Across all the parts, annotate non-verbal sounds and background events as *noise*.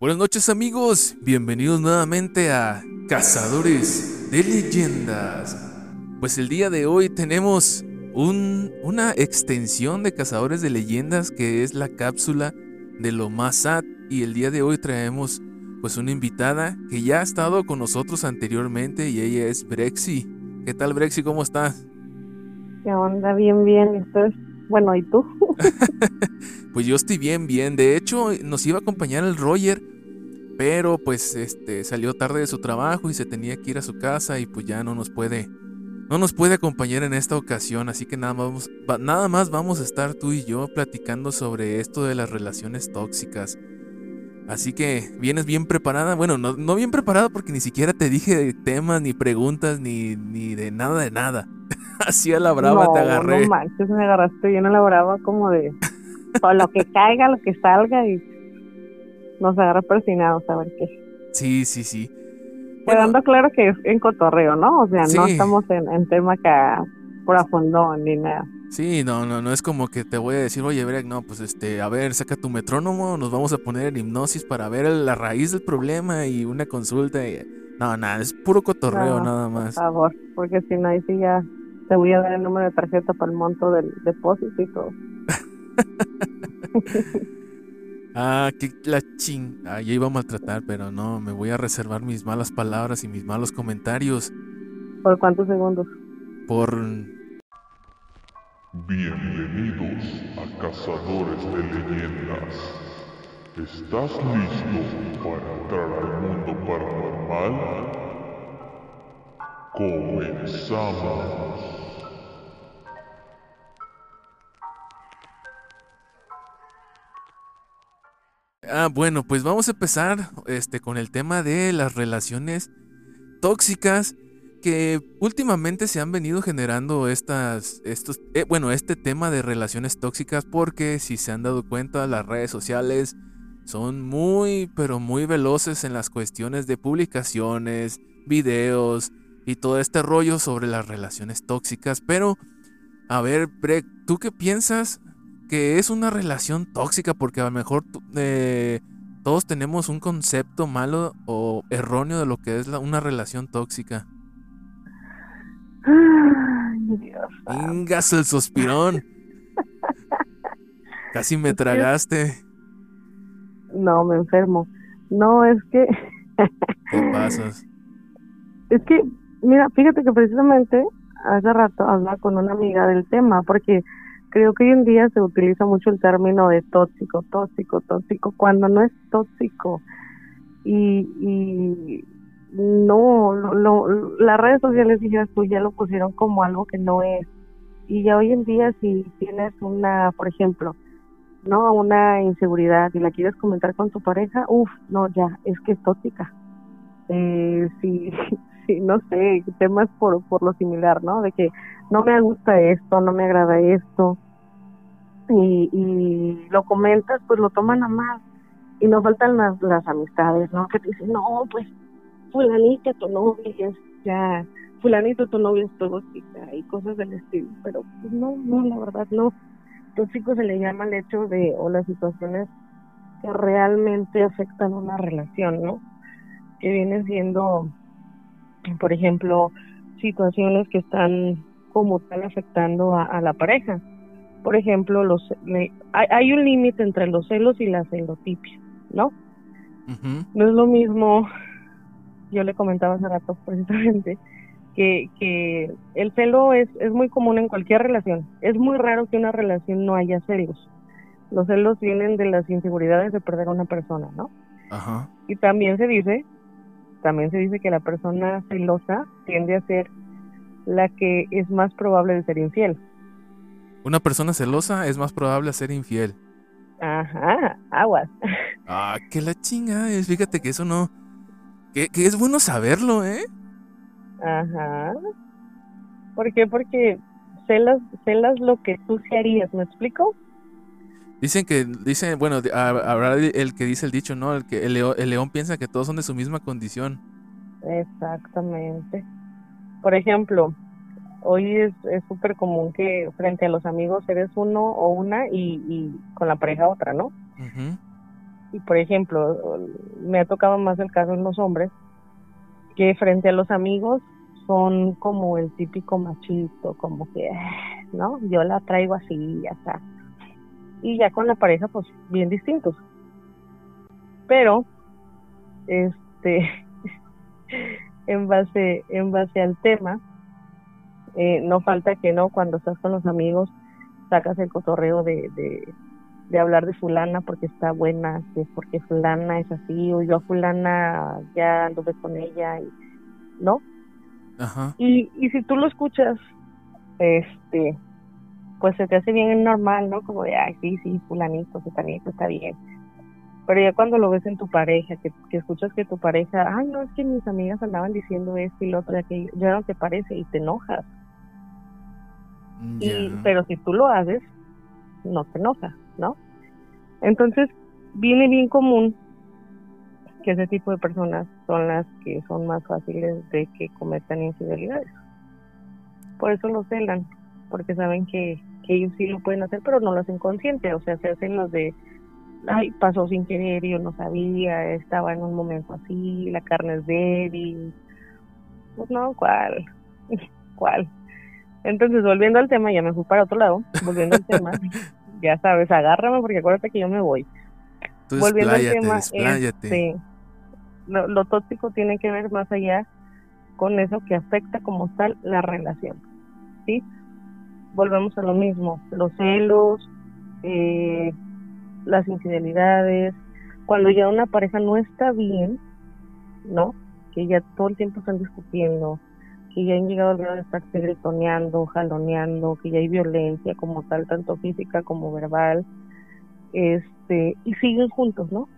Buenas noches amigos, bienvenidos nuevamente a Cazadores de Leyendas. Pues el día de hoy tenemos un, una extensión de Cazadores de Leyendas que es la cápsula de lo más sad y el día de hoy traemos pues una invitada que ya ha estado con nosotros anteriormente y ella es Brexy. ¿Qué tal Brexy? ¿Cómo estás? ¿Qué onda? Bien, bien. Entonces, bueno, ¿y tú? *laughs* pues yo estoy bien, bien. De hecho, nos iba a acompañar el Roger, pero pues este salió tarde de su trabajo y se tenía que ir a su casa y pues ya no nos puede no nos puede acompañar en esta ocasión, así que nada más, nada más vamos a estar tú y yo platicando sobre esto de las relaciones tóxicas. Así que vienes bien preparada. Bueno, no, no bien preparada porque ni siquiera te dije temas, ni preguntas, ni, ni de nada de nada. *laughs* Así a la brava te agarré. No manches, me agarraste bien a la brava como de con lo que caiga, lo que salga y nos agarra persinados a ver qué. Sí, sí, sí. Quedando claro que es en cotorreo, ¿no? O sea, no estamos en, en tema acá profundo ni nada. Sí, no, no, no es como que te voy a decir, oye, Breck, no, pues este, a ver, saca tu metrónomo, nos vamos a poner en hipnosis para ver la raíz del problema y una consulta. Y... No, nada, es puro cotorreo nada más. Por favor, porque si no, ahí sí ya te voy a dar el número de tarjeta para el monto del depósito y todo. *laughs* *laughs* ah, qué la ching. Ah, ya iba a maltratar, pero no, me voy a reservar mis malas palabras y mis malos comentarios. ¿Por cuántos segundos? Por. Bienvenidos a Cazadores de Leyendas. ¿Estás listo para entrar al mundo paranormal? Comenzamos. Ah, bueno, pues vamos a empezar este, con el tema de las relaciones tóxicas que últimamente se han venido generando estas, estos, eh, bueno, este tema de relaciones tóxicas porque si se han dado cuenta las redes sociales son muy, pero muy veloces en las cuestiones de publicaciones, videos y todo este rollo sobre las relaciones tóxicas. Pero, a ver, Breck, ¿tú qué piensas que es una relación tóxica porque a lo mejor eh, todos tenemos un concepto malo o erróneo de lo que es una relación tóxica. Ay, Dios. Vengas el suspirón. *laughs* Casi me tragaste. No, me enfermo. No, es que. *laughs* ¿Qué pasas? Es que, mira, fíjate que precisamente hace rato hablaba con una amiga del tema, porque creo que hoy en día se utiliza mucho el término de tóxico, tóxico, tóxico, cuando no es tóxico. Y, y no, lo, las redes sociales, dijeras tú, ya lo pusieron como algo que no es. Y ya hoy en día si tienes una, por ejemplo, no una inseguridad y la quieres comentar con tu pareja, uff, no, ya, es que es tóxica. Eh, sí, *laughs* sí, no sé, temas por, por lo similar, ¿no? De que no me gusta esto, no me agrada esto, y, y lo comentas, pues lo toman a mal. Y no faltan las, las amistades, ¿no? Que te dicen, no, pues, fulanita, tu novia es ya, fulanito, tu novia es tóxica y cosas del estilo. Pero, pues no, no, la verdad, no. Tóxico se le llama el hecho de, o las situaciones que realmente afectan una relación, ¿no? Que viene siendo, por ejemplo, situaciones que están como tal afectando a la pareja por ejemplo, los hay, un límite entre los celos y la celotipia, ¿no? No es lo mismo, yo le comentaba hace rato *laughs* precisamente, que, que el celo es, es muy común en cualquier relación. Es muy raro que una relación no haya celos. Los celos vienen de las inseguridades de perder a una persona, ¿no? Ajá. Y también se dice, también se dice que la persona celosa tiende a ser la que es más probable de ser infiel. Una persona celosa es más probable a ser infiel. Ajá, aguas. *laughs* Ah, que la chinga es. Fíjate que eso no. Que, es bueno saberlo, ¿eh? Ajá. ¿Por qué? Porque celas, celas lo que tú se harías, ¿me explico? Dicen que, dicen, bueno, habrá el que dice el dicho, ¿no? El que el león, el león piensa que todos son de su misma condición. Exactamente. Por ejemplo, hoy es súper común que frente a los amigos eres uno o una y, con la pareja otra, ¿no? Y por ejemplo, me ha tocado más el caso en los hombres, que frente a los amigos son como el típico machito, como que, ¿no? Yo la traigo así y ya está. Y ya con la pareja, pues bien distintos. Pero, este, *laughs* en base, en base al tema, eh, no falta que no, cuando estás con los amigos, sacas el cotorreo de, de, hablar de fulana porque está buena, que porque fulana es así, o yo a fulana ya anduve con ella, y, ¿no? Ajá. Y, y si tú lo escuchas, este, pues se te hace bien normal, ¿no? Como de, ay, sí, sí, fulanito, fulanito, está bien. Pero ya cuando lo ves en tu pareja, que, que, escuchas que tu pareja, ay, no, es que mis amigas andaban diciendo esto y lo otro, que ya no te parece y te enojas. Y, pero si tú lo haces, no te enoja, ¿no? Entonces, viene bien común que ese tipo de personas son las que son más fáciles de que cometan infidelidades. Por eso lo celan, porque saben que, que ellos sí lo pueden hacer, pero no lo hacen consciente, o sea, se hacen los de, ay, pasó sin querer, yo no sabía, estaba en un momento así, la carne es débil. Pues no, ¿cuál? *laughs* ¿Cuál? Entonces, volviendo al tema, ya me fui para otro lado, volviendo al *laughs* tema, ya sabes, agárrame porque acuérdate que yo me voy. volviendo al tema, este, lo, lo tóxico tiene que ver más allá con eso que afecta como tal la relación, ¿sí? Volvemos a lo mismo, los celos, eh, las infidelidades, cuando ya una pareja no está bien, ¿no? Que ya todo el tiempo están discutiendo, que ya han llegado al grado de estar gritoneando, jaloneando, que ya hay violencia como tal, tanto física como verbal, este, y siguen juntos, ¿no?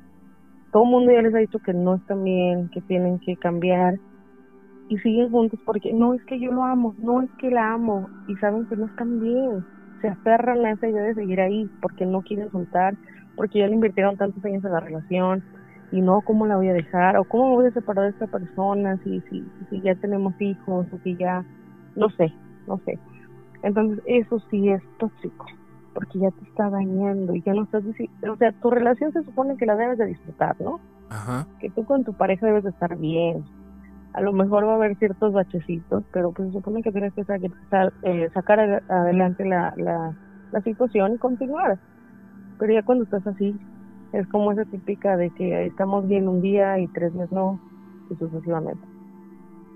Todo el mundo ya les ha dicho que no están bien, que tienen que cambiar, y siguen juntos porque no es que yo lo amo, no es que la amo, y saben que no están bien, se aferran a esa idea de seguir ahí porque no quieren soltar, porque ya le invirtieron tantos años en la relación, y no cómo la voy a dejar o cómo me voy a separar de esta persona si si si ya tenemos hijos o si ya no sé no sé entonces eso sí es tóxico porque ya te está dañando y ya no estás o sea tu relación se supone que la debes de disfrutar no Ajá. que tú con tu pareja debes de estar bien. A lo mejor va a haber ciertos bachecitos pero pues se supone que tienes que sacar, eh, sacar adelante la, la la situación y continuar. Pero ya cuando estás así es como esa típica de que estamos bien un día y tres meses no, y sucesivamente.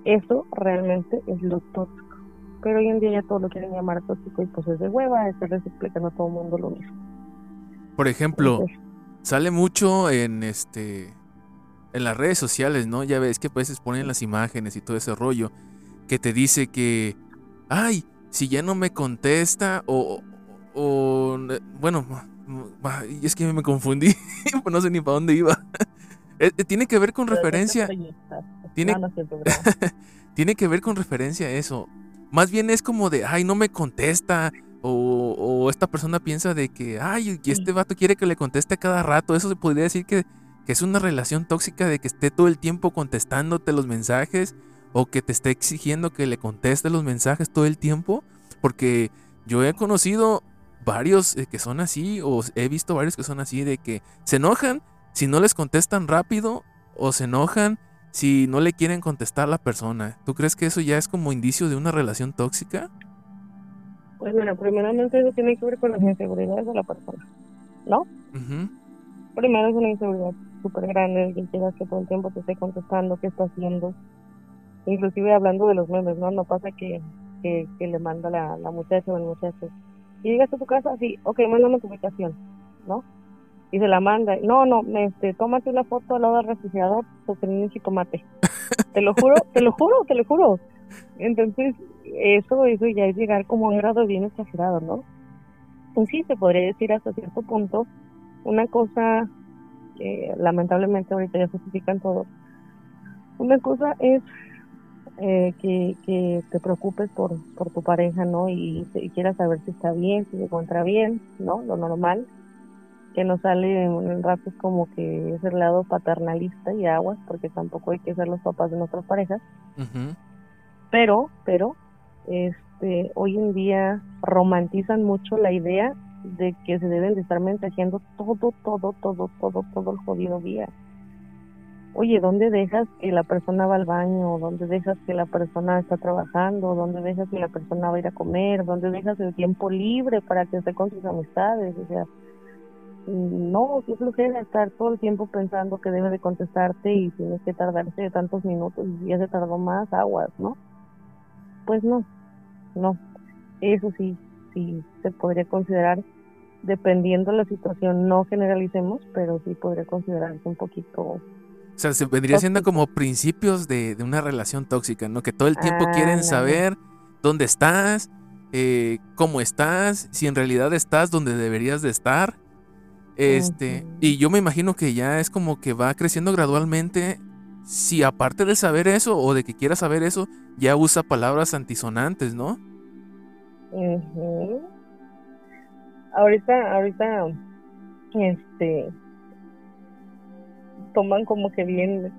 Eso realmente es lo tóxico. Pero hoy en día ya todo lo quieren llamar tóxico y pues es de hueva estarles explicando a todo el mundo lo mismo. Por ejemplo, sale mucho en este en las redes sociales, ¿no? Ya ves que a veces ponen las imágenes y todo ese rollo que te dice que, ay, si ya no me contesta o, o bueno, y es que me confundí, *laughs* pues no sé ni para dónde iba. *laughs* Eh, eh, tiene que ver con referencia. Tiene, *laughs* tiene que ver con referencia a eso. Más bien es como de, ay, no me contesta. O, esta persona piensa de que, ay, y este vato quiere que le conteste cada rato. Eso se podría decir que, que es una relación tóxica de que esté todo el tiempo contestándote los mensajes. O que te esté exigiendo que le conteste los mensajes todo el tiempo. Porque yo he conocido varios eh, que son así, o he visto varios que son así, de que se enojan si no les contestan rápido, o se enojan si no le quieren contestar a la persona. ¿Tú crees que eso ya es como indicio de una relación tóxica? Pues bueno, primeramente eso tiene que ver con las inseguridades de la persona, ¿no? Primero es una inseguridad súper grande, que quieras que todo el tiempo te esté contestando, qué está haciendo. Inclusive hablando de los memes, ¿no? No pasa que, que, le manda la, la muchacha o el muchacho y llegas a tu casa, sí, ok, mándame tu ubicación, ¿no? Y se la manda, no, no, este, tómate una foto al lado del refrigerador no un tomate. *laughs* te lo juro, te lo juro, te lo juro. Entonces, eso, eso ya es llegar como a un grado bien exagerado, ¿no? Pues sí, se podría decir hasta cierto punto una cosa que lamentablemente ahorita ya justifican todo. Una cosa es eh, que, que, te preocupes por, por tu pareja, ¿no? Y, quieras saber si está bien, si se encuentra bien, ¿no? Lo normal. Que no sale en el rato como que es el lado paternalista y aguas, porque tampoco hay que ser los papás de nuestras parejas. Pero, pero, este, hoy en día romantizan mucho la idea de que se deben de estar mensajeando todo, todo, todo, todo, todo el jodido día. Oye, ¿dónde dejas que la persona va al baño? ¿Dónde dejas que la persona está trabajando? ¿Dónde dejas que la persona va a ir a comer? ¿Dónde dejas el tiempo libre para que esté con sus amistades? O sea, no, qué flojera estar todo el tiempo pensando que debe de contestarte y tienes que tardarse tantos minutos y ya se tardó más, aguas, ¿no? Pues no, no. Eso sí, sí se podría considerar, dependiendo de la situación, no generalicemos, pero sí podría considerarse un poquito... O sea, se vendría siendo como principios de, una relación tóxica, ¿no? Que todo el tiempo quieren saber dónde estás, eh, cómo estás, si en realidad estás donde deberías de estar. Este, y yo me imagino que ya es como que va creciendo gradualmente. Si aparte de saber eso o de que quiera saber eso, ya usa palabras antisonantes, ¿no? Ahorita, ahorita, este, toman como que bien,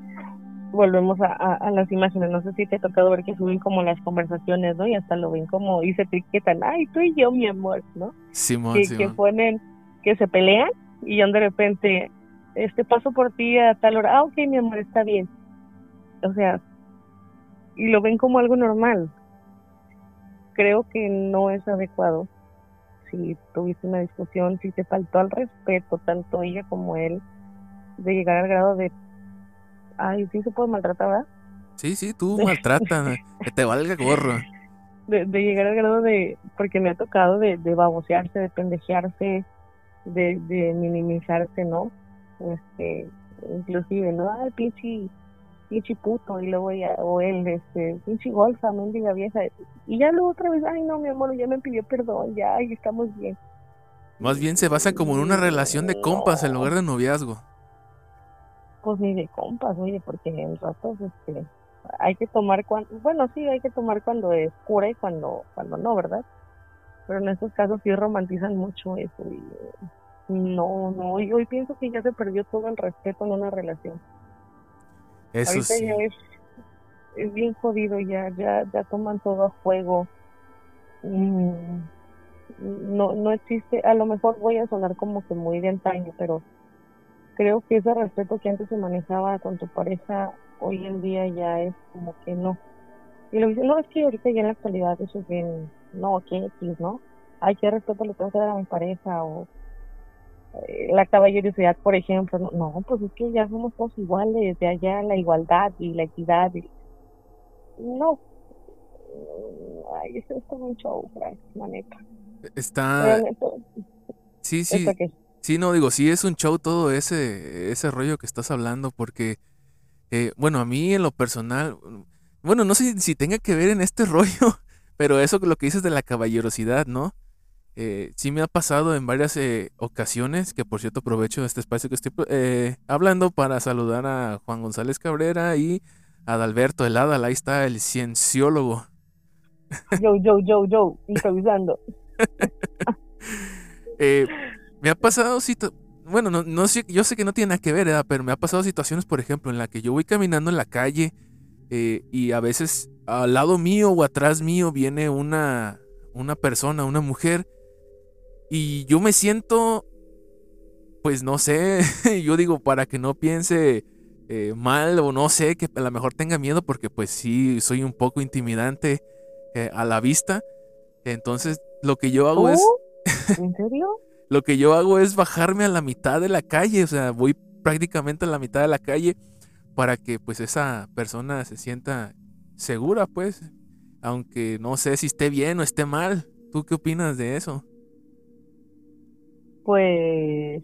volvemos a, las imágenes, no sé si te ha tocado ver que suben como las conversaciones, ¿no? Y hasta lo ven como, y se etiquetan, ay, tú y yo, mi amor, ¿no? Simón, que, Simón. que ponen, que se pelean y yo de repente, este, paso por ti a tal hora, ah, ok, mi amor, está bien. O sea, y lo ven como algo normal, creo que no es adecuado. Si tuviste una discusión, si te faltó al respeto, tanto ella como él, de llegar al grado de, ay, sí se puede maltratar, ¿verdad? Sí, sí, tú *laughs* maltrata, que te valga gorro. De, llegar al grado de, porque me ha tocado de, de babosearse, de pendejearse, de, de minimizarse, ¿no? Este, inclusive, ¿no? Ay, pinche pinche puto, y luego ya, o él, este, pinche golfa, mendiga vieja, y ya luego otra vez, ay no, mi amor, ya me pidió perdón, ya, ahí estamos bien. Más bien se basa como en una relación de compas en lugar de noviazgo. Pues ni de compas, oye, porque en ratos, este, hay que tomar cuando, bueno, sí, hay que tomar cuando es cura y cuando, cuando no, ¿verdad? Pero en estos casos sí romantizan mucho eso y no, no, y hoy pienso que ya se perdió todo el respeto en una relación. Eso Ahorita sí. ya es, es bien jodido, ya, ya, ya toman todo a juego. Mm, no, no existe, a lo mejor voy a sonar como que muy de antaño, pero creo que ese respeto que antes se manejaba con tu pareja, hoy en día ya es como que no. Y lo dice, no, es que ahorita ya en la actualidad eso es bien, no, que X, ¿no? Ay, qué respeto le tengo que dar a mi pareja, o eh, la caballerosidad, por ejemplo, no, no, pues es que ya somos todos iguales, de allá la igualdad y la equidad. Y... No. Ay, eso es todo un show, Frank, la neta. Está. Neta, Sí, sí. ¿esto qué? Sí, no, digo, sí es un show todo ese, ese rollo que estás hablando, porque, eh, bueno, a mí en lo personal, bueno, no sé si tenga que ver en este *laughs* rollo, pero eso lo que dices de la caballerosidad, ¿no? Eh, sí me ha pasado en varias eh, ocasiones, que por cierto aprovecho este espacio que estoy eh, hablando para saludar a Juan González Cabrera y a Adalberto Helada, ahí está el cienciólogo. Yo, yo, yo, yo, *laughs* improvisando. Eh, me ha pasado bueno, no, no sé, yo sé que no tiene nada que ver, ¿verdad? pero me ha pasado situaciones, por ejemplo, en la que yo voy caminando en la calle eh, y a veces al lado mío o atrás mío viene una, una persona, una mujer, y yo me siento, pues no sé, *laughs* yo digo, para que no piense eh, mal o no sé, que a lo mejor tenga miedo, porque pues sí, soy un poco intimidante eh, a la vista. Entonces, lo que yo hago es... *laughs* ¿En serio? Lo que yo hago es bajarme a la mitad de la calle, o sea, voy prácticamente a la mitad de la calle para que pues esa persona se sienta segura, pues, aunque no sé si esté bien o esté mal. ¿Tú qué opinas de eso? Pues,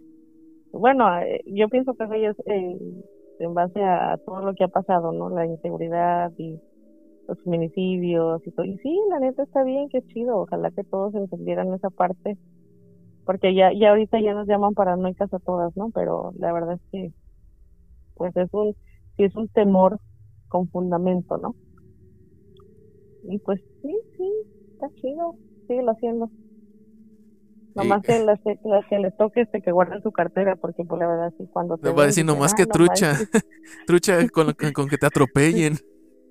bueno, eh, yo pienso que es eh, en base a todo lo que ha pasado, ¿no? La inseguridad y los feminicidios y todo. Y sí, la neta está bien, qué chido. Ojalá que todos entendieran esa parte. Porque ya, ya ahorita ya nos llaman paranoicas a todas, ¿no? Pero la verdad es que, pues es un, sí es un temor con fundamento, ¿no? Y pues sí, sí, está chido. Síguelo haciendo. Nomás que las, las que les toque este que guarden su cartera, porque pues la verdad sí cuando te voy a decir nomás "Ah, que trucha, manches". *laughs* trucha con, con que te atropellen.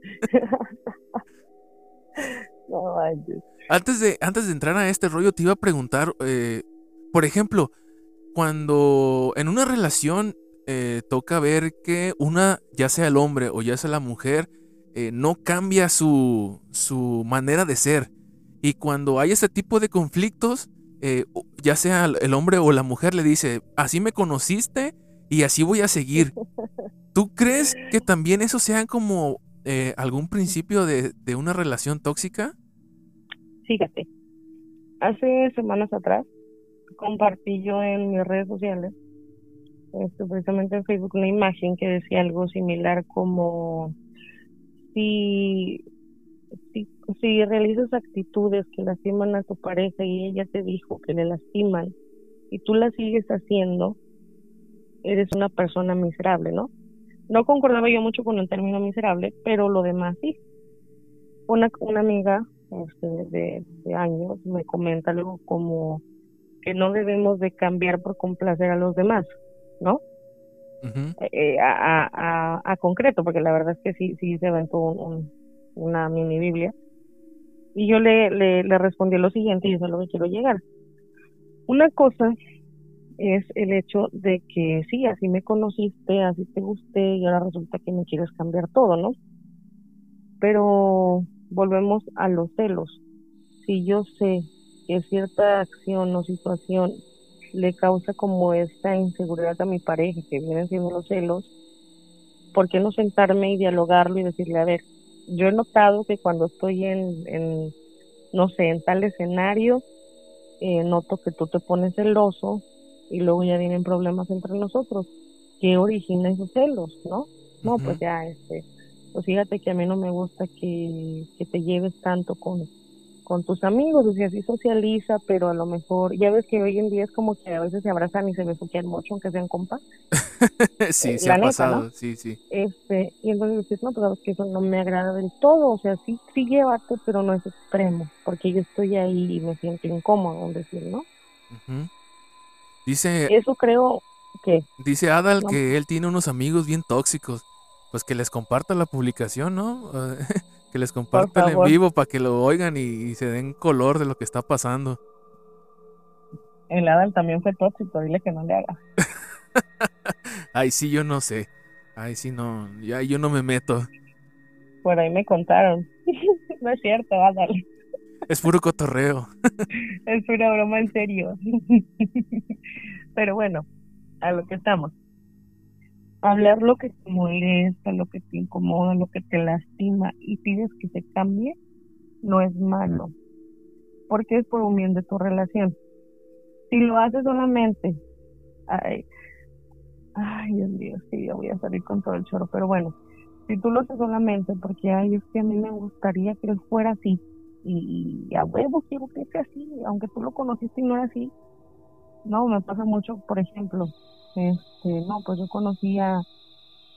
*laughs* no. Antes de, antes de entrar a este rollo, te iba a preguntar, eh, por ejemplo, cuando en una relación eh, toca ver que una, ya sea el hombre o ya sea la mujer, eh, no cambia su, su manera de ser. Y cuando hay ese tipo de conflictos, eh, ya sea el hombre o la mujer le dice, así me conociste y así voy a seguir. *laughs* ¿Tú crees que también eso sea como algún principio de, de una relación tóxica? Fíjate, hace semanas atrás compartí yo en mis redes sociales, este, precisamente en Facebook, una imagen que decía algo similar como si, si, realizas actitudes que lastiman a tu pareja y ella te dijo que le lastiman y tú las sigues haciendo, eres una persona miserable, ¿no? No concordaba yo mucho con el término miserable, pero lo demás sí. Una, una amiga este, de, de años me comenta algo como que no debemos de cambiar por complacer a los demás, ¿no? Eh, a, a, a, concreto, porque la verdad es que sí, sí se aventó un, una mini Biblia. Y yo le, le, le respondí lo siguiente, y eso es lo que quiero llegar. Una cosa es el hecho de que sí, así me conociste, así te gusté, y ahora resulta que me quieres cambiar todo, ¿no? Pero volvemos a los celos. Si yo sé que cierta acción o situación le causa como esta inseguridad a mi pareja, que vienen siendo los celos, ¿por qué no sentarme y dialogarlo y decirle, a ver, yo he notado que cuando estoy en, en no sé, en tal escenario, eh, noto que tú te pones celoso y luego ya vienen problemas entre nosotros. ¿Qué origina esos celos, no? No, pues ya, este, pues fíjate que a mí no me gusta que, que te lleves tanto con, con tus amigos, o sea, sí socializa, pero a lo mejor, ya ves que hoy en día es como que a veces se abrazan y se besuquean mucho, aunque sean compas. *laughs* sí, eh, se ha pasado, sí, sí. Este, y entonces dices, no, pues que eso no me agrada del todo, o sea, sí, sí llévate, pero no es extremo, porque yo estoy ahí y me siento incómodo, decir, ¿no? Dice... Eso creo que... Dice Adal que él tiene unos amigos bien tóxicos, pues que les comparta la publicación, ¿no? *laughs* Que les compartan en vivo para que lo oigan y, se den color de lo que está pasando. El Adam también fue tóxico, dile que no le haga. *laughs* Ay, sí, yo no sé. Ay, sí, no, ya yo no me meto. Por ahí me contaron. *laughs* no es cierto, Adam. Es puro cotorreo. *laughs* es pura broma en serio. Pero bueno, a lo que estamos hablar lo que te molesta, lo que te incomoda, lo que te lastima y pides que se cambie, no es malo, porque es por un bien de tu relación. Si lo haces solamente, ay, ay Dios mío, sí, ya voy a salir con todo el choro, pero bueno, si tú lo haces solamente porque, ay, es que a mí me gustaría que él fuera así, y, a huevo quiero que sea así, aunque tú lo conociste y no era así, no, me pasa mucho, por ejemplo, este, no, pues yo conocí a,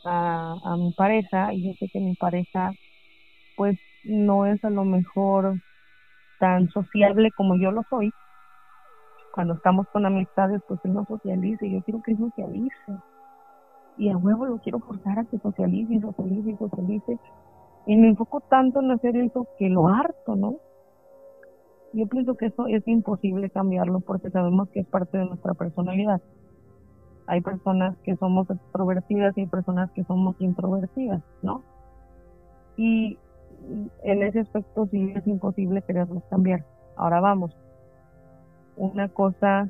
a, mi pareja y yo sé que mi pareja pues no es a lo mejor tan sociable como yo lo soy. Cuando estamos con amistades, pues él no socialice, yo quiero que él socialice. Y a huevo lo quiero forzar a que socialice y socialice y socialice. Y me enfoco tanto en hacer eso que lo harto, ¿no? Yo pienso que eso es imposible cambiarlo porque sabemos que es parte de nuestra personalidad hay personas que somos extrovertidas y hay personas que somos introvertidas, ¿no? Y en ese aspecto sí es imposible quererlos cambiar. Ahora vamos. Una cosa,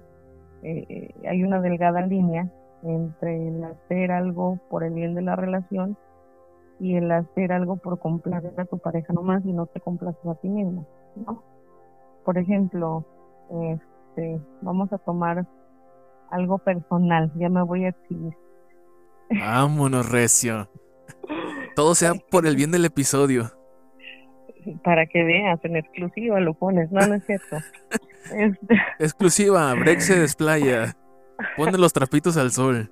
eh, hay una delgada línea entre el hacer algo por el bien de la relación y el hacer algo por complacer a tu pareja nomás y no te complaces a ti mismo, ¿no? Por ejemplo, este, vamos a tomar algo personal, ya me voy a exhibir. Vámonos, Recio. Todo sea por el bien del episodio. Para que veas, en exclusiva lo pones, no, no es cierto. *laughs* Este exclusiva, Brex se desplaya. Pone los trapitos al sol.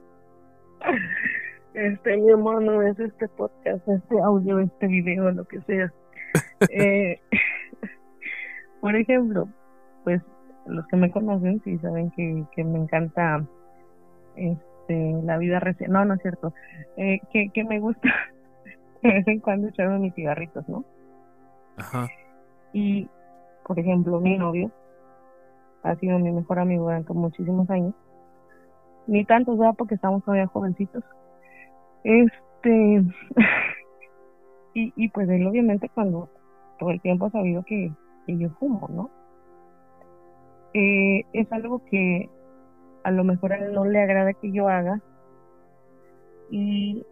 Este, mi hermano, es este podcast, este audio, este video, lo que sea. *laughs* Eh, *laughs* por ejemplo, pues los que me conocen sí saben que, que me encanta este la vida recién no no es cierto eh, que, que me gusta *laughs* de vez en cuando echarme mis cigarritos no ajá y por ejemplo mi novio ha sido mi mejor amigo durante muchísimos años. Ni tantos, ¿verdad? Porque estamos todavía jovencitos. Este, *laughs* y, y pues él obviamente cuando todo el tiempo ha sabido que, que yo fumo, ¿no? Eh, es algo que a lo mejor a él no le agrada que yo haga. Y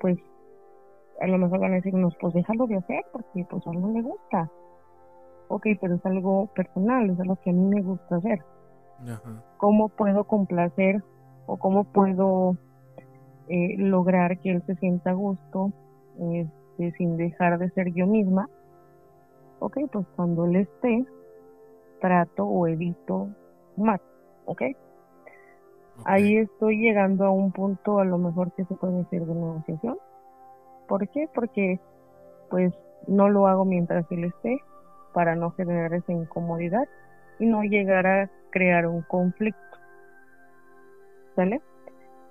pues a lo mejor van a decirnos pues déjalo de hacer porque pues a él no le gusta ok pero es algo personal es algo que a mí me gusta hacer. Cómo puedo complacer o cómo puedo eh, lograr que él se sienta a gusto este, sin dejar de ser yo misma ok pues cuando él esté trato o evito más ¿ok? Ahí estoy llegando a un punto a lo mejor que se puede decir de negociación. ¿Por qué? Porque pues no lo hago mientras él esté para no generar esa incomodidad y no llegar a crear un conflicto. ¿Sale?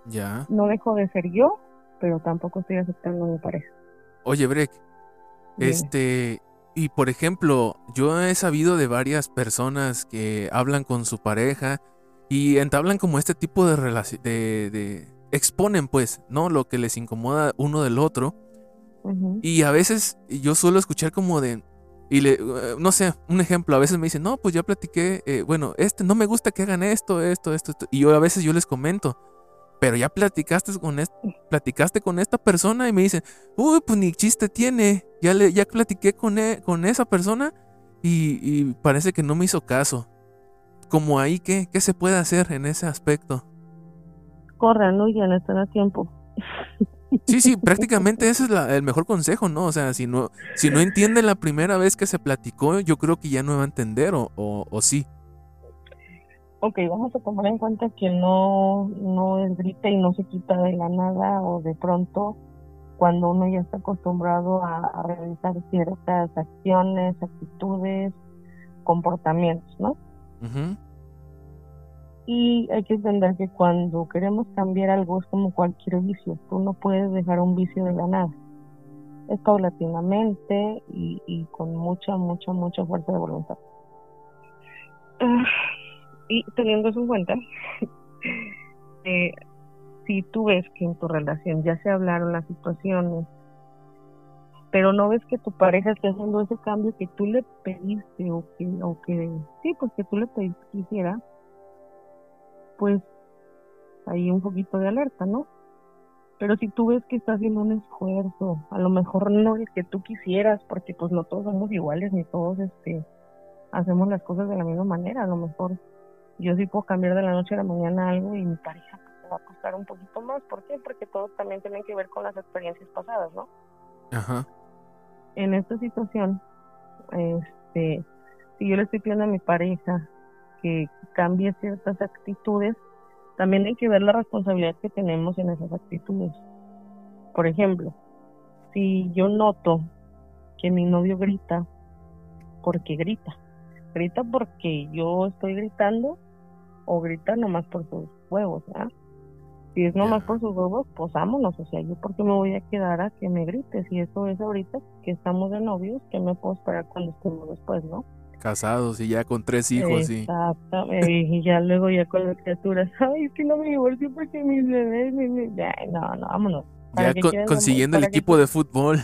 Ya. No dejo de ser yo, pero tampoco estoy aceptando a mi pareja. Oye, Breck, este, y por ejemplo, yo he sabido de varias personas que hablan con su pareja y entablan como este tipo de relación, de, exponen pues, ¿no? Lo que les incomoda uno del otro. Y a veces yo suelo escuchar como de, y le, eh, no sé, un ejemplo, a veces me dicen, no, pues ya platiqué, eh, bueno, este, no me gusta que hagan esto, esto, esto, esto. Y yo a veces yo les comento, pero ya platicaste con, platicaste con esta persona y me dicen, uy, pues ni chiste tiene, ya, le, ya platiqué con, e, con esa persona y, y parece que no me hizo caso como ahí, ¿qué, qué se puede hacer en ese aspecto? Corran, huyan, están a tiempo. Sí, sí, prácticamente ese es el mejor consejo, ¿no? O sea, si no, si no entiende la primera vez que se platicó, yo creo que ya no va a entender, o, o, sí. Ok, vamos a tomar en cuenta que no, no es grita y no se quita de la nada, o de pronto, cuando uno ya está acostumbrado a realizar ciertas acciones, actitudes, comportamientos, ¿no? Y hay que entender que cuando queremos cambiar algo es como cualquier vicio. Tú no puedes dejar un vicio de la nada. Es paulatinamente y, y con mucha, mucha, mucha fuerza de voluntad. Ah, y teniendo eso en cuenta, *laughs* eh, si tú ves que en tu relación ya se hablaron las situaciones, pero no ves que tu pareja esté haciendo ese cambio que tú le pediste o que, o que sí, pues que tú le pediste que hiciera, pues hay un poquito de alerta, ¿no? Pero si tú ves que está haciendo un esfuerzo, a lo mejor no el que tú quisieras, porque pues no todos somos iguales, ni todos este hacemos las cosas de la misma manera, a lo mejor yo sí puedo cambiar de la noche a la mañana algo y mi pareja pues, va a costar un poquito más, ¿por qué? Porque todos también tienen que ver con las experiencias pasadas, ¿no? Ajá en esta situación, este, si yo le estoy pidiendo a mi pareja que cambie ciertas actitudes, también hay que ver la responsabilidad que tenemos en esas actitudes. Por ejemplo, si yo noto que mi novio grita, porque grita, grita porque yo estoy gritando o grita nomás por sus huevos, ¿verdad? Si es nomás por sus huevos, pues vámonos. O sea, yo porque me voy a quedar a que me grites. Y eso es ahorita que estamos de novios, que me puedo esperar cuando estemos después, ¿no? Casados y ya con tres hijos, Exactamente. y ya luego ya con las criaturas. *laughs* Ay, es que no me divorcio porque mis bebés. no, no, vámonos. Ya consiguiendo el equipo de fútbol.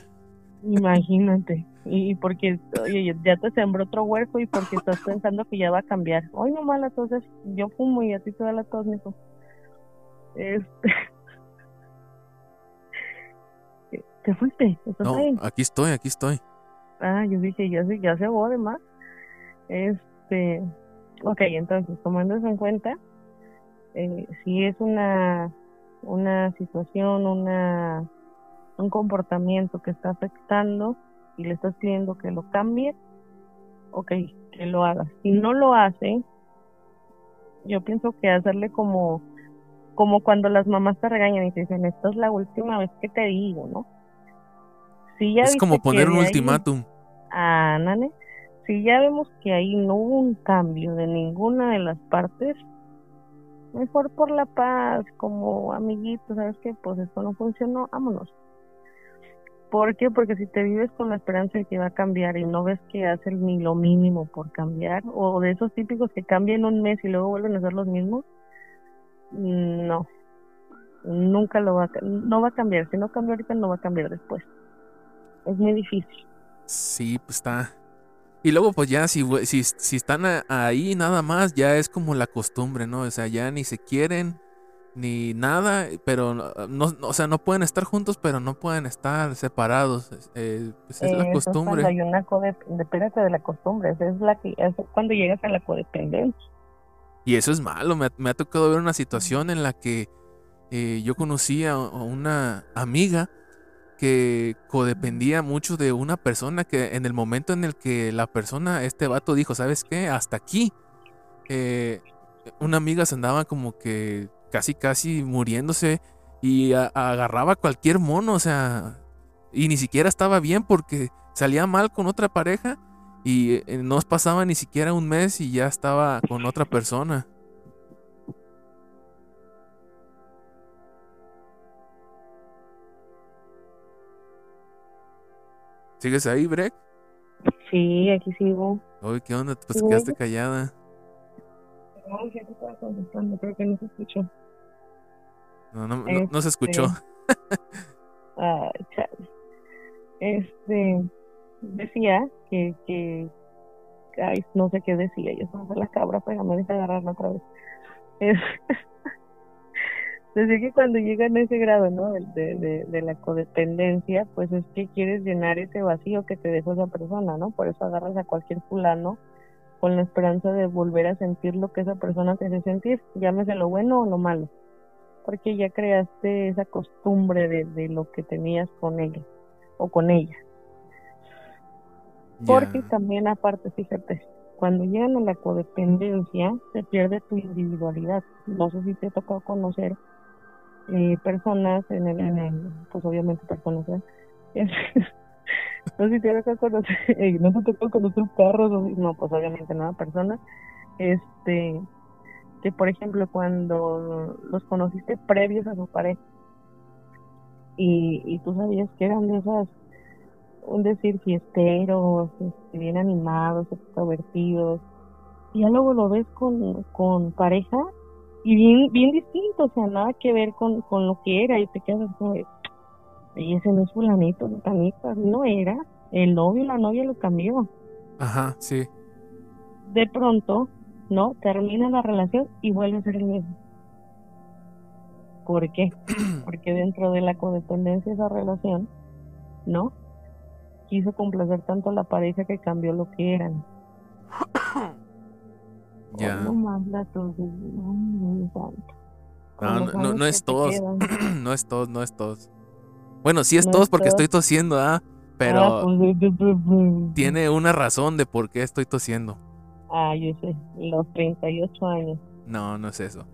Imagínate. Y porque, oye, ya te sembró otro huerco y porque estás pensando que ya va a cambiar. Hoy no mala, entonces yo fumo y a ti te da la tos, mijo. Este... *laughs* ¿Te fuiste? no, aquí estoy, aquí estoy. Ah, yo dije, ya se, ya se va además. Este, ok, entonces, tomando eso en cuenta, eh, si es una, una situación, una, un comportamiento que está afectando y le estás pidiendo que lo cambie, ok, que lo haga. Si no lo hace, yo pienso que hacerle como como cuando las mamás te regañan y te dicen, esta es la última vez que te digo, ¿no? Si ya es como poner un ultimátum. Ah, Nane, si ya vemos que ahí no hubo un cambio de ninguna de las partes, mejor por la paz, como amiguitos, ¿sabes qué? Pues esto no funcionó, vámonos. ¿Por qué? Porque si te vives con la esperanza de que va a cambiar y no ves que hace ni lo mínimo por cambiar, o de esos típicos que cambian un mes y luego vuelven a ser los mismos, mm, no, nunca lo va a, no va a cambiar. Si no cambia ahorita, no va a cambiar después. Es muy difícil. Sí, pues está. Y luego, pues ya, si, si, si están ahí nada más, ya es como la costumbre, ¿no? O sea, ya ni se quieren, ni nada, pero no, o sea, no pueden estar juntos, pero no pueden estar separados. Eh, pues es la costumbre. Es hay una codependencia de la costumbre, es la que es cuando llegas a la codependencia. Y eso es malo, me, me ha tocado ver una situación en la que eh, yo conocí a una amiga que codependía mucho de una persona que en el momento en el que la persona, este vato dijo, ¿sabes qué? Hasta aquí. Eh, una amiga se andaba como que casi, casi muriéndose y agarraba cualquier mono, o sea, y ni siquiera estaba bien porque salía mal con otra pareja y eh, no pasaba ni siquiera un mes y ya estaba con otra persona. ¿Sigues ahí, Breck? Sí, aquí sigo. Oye, ¿qué onda? Pues quedaste callada. No, ya te estaba contestando, creo que no se escuchó. No, no, no, se escuchó. Este, *laughs* ah, chale. Este, decía que, que, ay, no sé qué decía, yo soy la cabra, pero me deja agarrarla otra vez. Es, *laughs* decía que cuando llegan a ese grado, ¿no? De, de, de, la codependencia, pues es que quieres llenar ese vacío que te dejó esa persona, ¿no? Por eso agarras a cualquier fulano con la esperanza de volver a sentir lo que esa persona te hace sentir, llámese lo bueno o lo malo porque ya creaste esa costumbre de, lo que tenías con ella o con ella. Porque también aparte, fíjate, cuando llegan a la codependencia se pierde tu individualidad. No sé si te ha tocado conocer eh, personas en el, en el, pues obviamente personas, ¿eh? *laughs* no si te tocado conocer, eh, no te tocado conocer perros, no, pues obviamente nada, personas, este, que por ejemplo cuando los conociste previos a su pareja y, y tú sabías que eran de esas un decir fiesteros este, bien animados extrovertidos y ya luego lo ves con, con pareja y bien bien distinto o sea nada que ver con, con lo que era y te quedas como y ese no es fulanito tanito no era el novio la novia lo cambió ajá sí de pronto ¿no? Termina la relación y vuelve a ser el mismo. ¿Por qué? *clears throat* Porque dentro de la codependencia de esa relación, ¿no? Quiso complacer tanto a la pareja que cambió lo que eran. *coughs* Ya. No, no, *coughs* no, es todos. no es todos, no es todos. Bueno, sí es todos porque estoy tosiendo, ¿ah? Pero ah, pues, tiene una razón de por qué estoy tosiendo. Ah, yo sé, los 38 años. No, no es eso.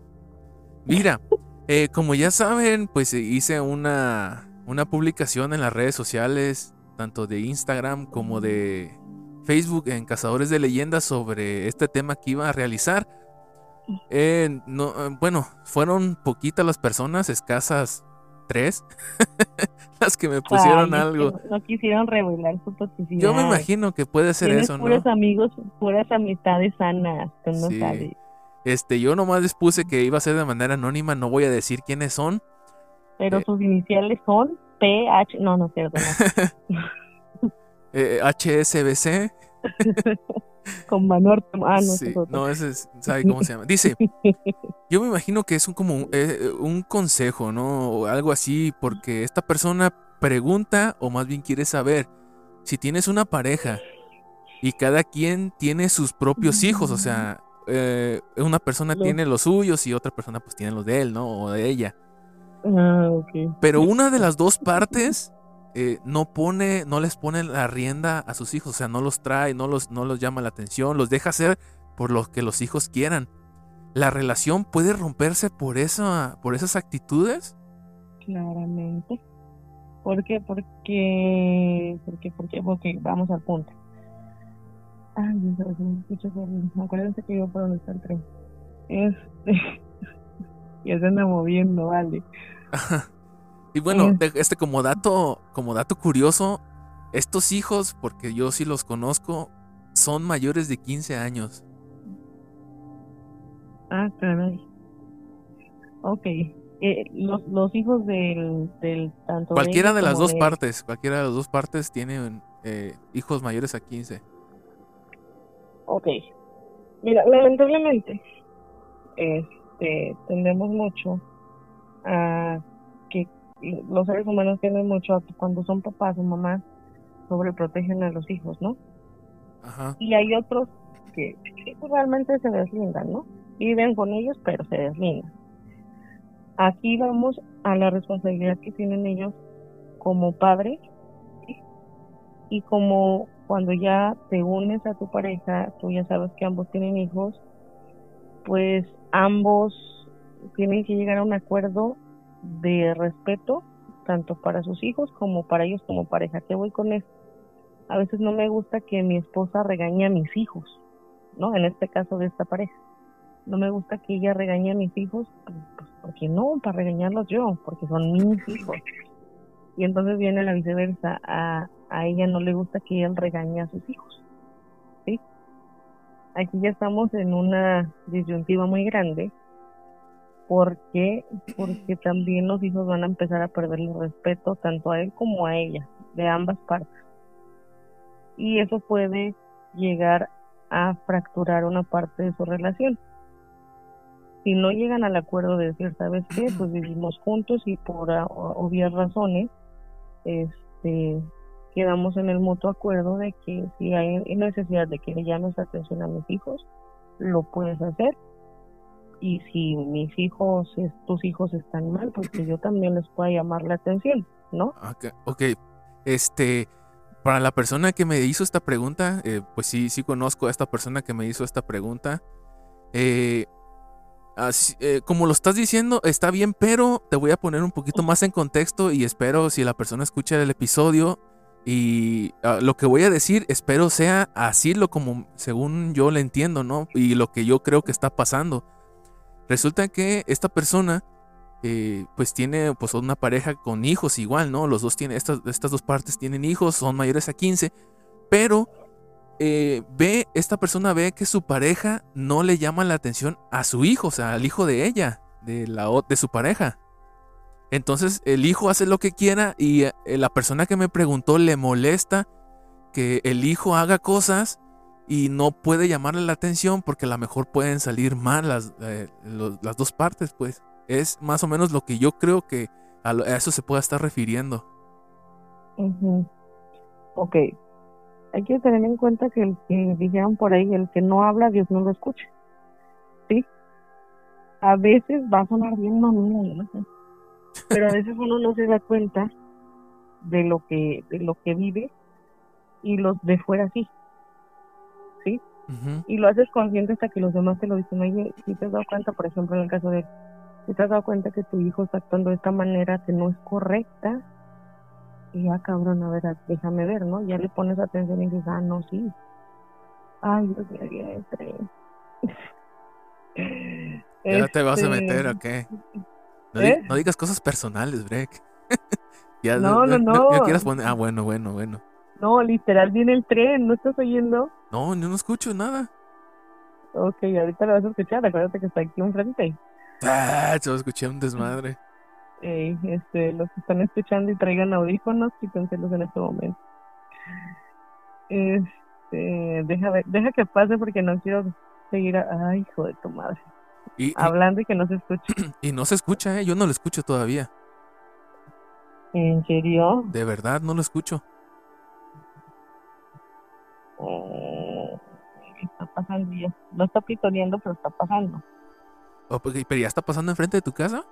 Mira, eh, como ya saben, pues hice una, una publicación en las redes sociales, tanto de Instagram como de Facebook, en Cazadores de Leyendas, sobre este tema que iba a realizar. Eh, no, eh, bueno, fueron poquitas las personas, escasas tres, *laughs* las que me pusieron algo. No, quisieron revelar su toxicidad. Yo me imagino que puede ser eso, ¿no? Puros amigos, puras amistades sanas, tú no sabes. Este, yo nomás les puse que iba a ser de manera anónima, no voy a decir quiénes son. Pero eh, sus iniciales son PH, no, no, perdón. *laughs* eh, HSBC. *laughs* Con Manor. Ah, no, sí, no, ese es, ¿sabe cómo se llama? Dice, *laughs* yo me imagino que es un, como eh, un consejo, ¿no? O algo así, porque esta persona pregunta, o más bien quiere saber, si tienes una pareja y cada quien tiene sus propios hijos, o sea, eh, una persona tiene los suyos y otra persona pues tiene los de él, ¿no? O de ella. Ah, ok. Pero una de las dos partes eh, no pone, no les pone la rienda a sus hijos, o sea, no los trae, no los, no los llama la atención, los deja hacer por lo que los hijos quieran. ¿La relación puede romperse por eso, por esas actitudes? Claramente. ¿Por qué? Porque, porque, porque, porque vamos al punto. Ay, Dios, me escucho Acuérdense que yo por donde está el tren. Este, *laughs* ya se anda moviendo, vale. Y bueno, este como dato, como dato curioso, estos hijos, porque yo sí los conozco, son mayores de 15 años. Ah, caray. Ok. Eh, los, los hijos del, del tanto Cualquiera de las dos de- partes, cualquiera de las dos partes tienen eh, hijos mayores a 15. Ok. Mira, lamentablemente, este, tendemos mucho a los seres humanos tienden mucho cuando son papás o mamás sobreprotegen a los hijos, ¿no? Ajá. Y hay otros que que realmente se deslindan, ¿no? Viven con ellos, pero se deslindan. Aquí vamos a la responsabilidad que tienen ellos como padres ¿sí? y como cuando ya te unes a tu pareja, tú ya sabes que ambos tienen hijos, pues ambos tienen que llegar a un acuerdo de respeto, tanto para sus hijos como para ellos como pareja. ¿Qué voy con esto? A veces no me gusta que mi esposa regañe a mis hijos, ¿no? En este caso de esta pareja. No me gusta que ella regañe a mis hijos, pues, porque no, para regañarlos yo, porque son mis hijos. Y entonces viene la viceversa, a, a ella no le gusta que él regañe a sus hijos, ¿sí? Aquí ya estamos en una disyuntiva muy grande, porque porque también los hijos van a empezar a perder el respeto tanto a él como a ella, de ambas partes. Y eso puede llegar a fracturar una parte de su relación. Si no llegan al acuerdo de decir, ¿sabes qué? Pues vivimos juntos y por obvias razones, este, quedamos en el mutuo acuerdo de que si hay necesidad de que le llames atención a mis hijos, lo puedes hacer. Y si mis hijos, tus hijos están mal, pues que yo también les pueda llamar la atención, ¿no? Ok, ok. Este, para la persona que me hizo esta pregunta, eh, pues sí, sí conozco a esta persona que me hizo esta pregunta. Eh, eh, como lo estás diciendo, está bien, pero te voy a poner un poquito más en contexto y espero si la persona escucha el episodio y ah, lo que voy a decir, espero sea así lo como según yo le entiendo, ¿no? Y lo que yo creo que está pasando. Resulta que esta persona eh, pues tiene pues una pareja con hijos igual, ¿no? Los dos tienen, estas, estas dos partes tienen hijos, son mayores a 15, pero eh, ve, esta persona ve que su pareja no le llama la atención a su hijo, o sea, al hijo de ella, de, la, de su pareja. Entonces el hijo hace lo que quiera y eh, la persona que me preguntó le molesta que el hijo haga cosas y no puede llamarle la atención porque a lo mejor pueden salir mal las, eh, los- las dos partes, pues. Es más o menos lo que yo creo que a, lo- a eso se pueda estar refiriendo. Ujú. Ok. Hay que tener en cuenta que el que dijeron por ahí, el que no habla, Dios no lo escucha. ¿Sí? A veces va a sonar bien mamila, no. Pero a veces uno no se da cuenta de lo que, de lo que vive y los de fuera sí. Y lo haces consciente hasta que los demás te lo dicen, oye, si te has dado cuenta, por ejemplo, en el caso de, si te has dado cuenta que tu hijo está actuando de esta manera que no es correcta, y ya cabrón, a ver, déjame ver, ¿no? Ya le pones atención y dices, ah, no, sí. Ay, Dios mío, ya entré. ¿Ya te vas a Este, meter o qué? No, di- ¿Eh? no digas cosas personales, Breck. *laughs* ya, No, no, no. ya quieras poner. Ah, bueno, bueno, bueno. No, literal, viene el tren, ¿no estás oyendo? No, yo no escucho nada. Ok, ahorita lo vas a escuchar, acuérdate que está aquí enfrente. Ah, a escuchar un desmadre. Este, los que están escuchando y traigan audífonos, quítenselos en este momento. Este, deja ver, deja que pase porque no quiero seguir, a- ay, hijo de tu madre, Y, hablando y que no se escuche. *clears throat* y no se escucha, ¿eh? Yo no lo escucho todavía. ¿En serio? De verdad, no lo escucho. Eh, está pasando ya, no está pitoneando, pero está pasando, Oh, pues, pero ya está pasando enfrente de tu casa.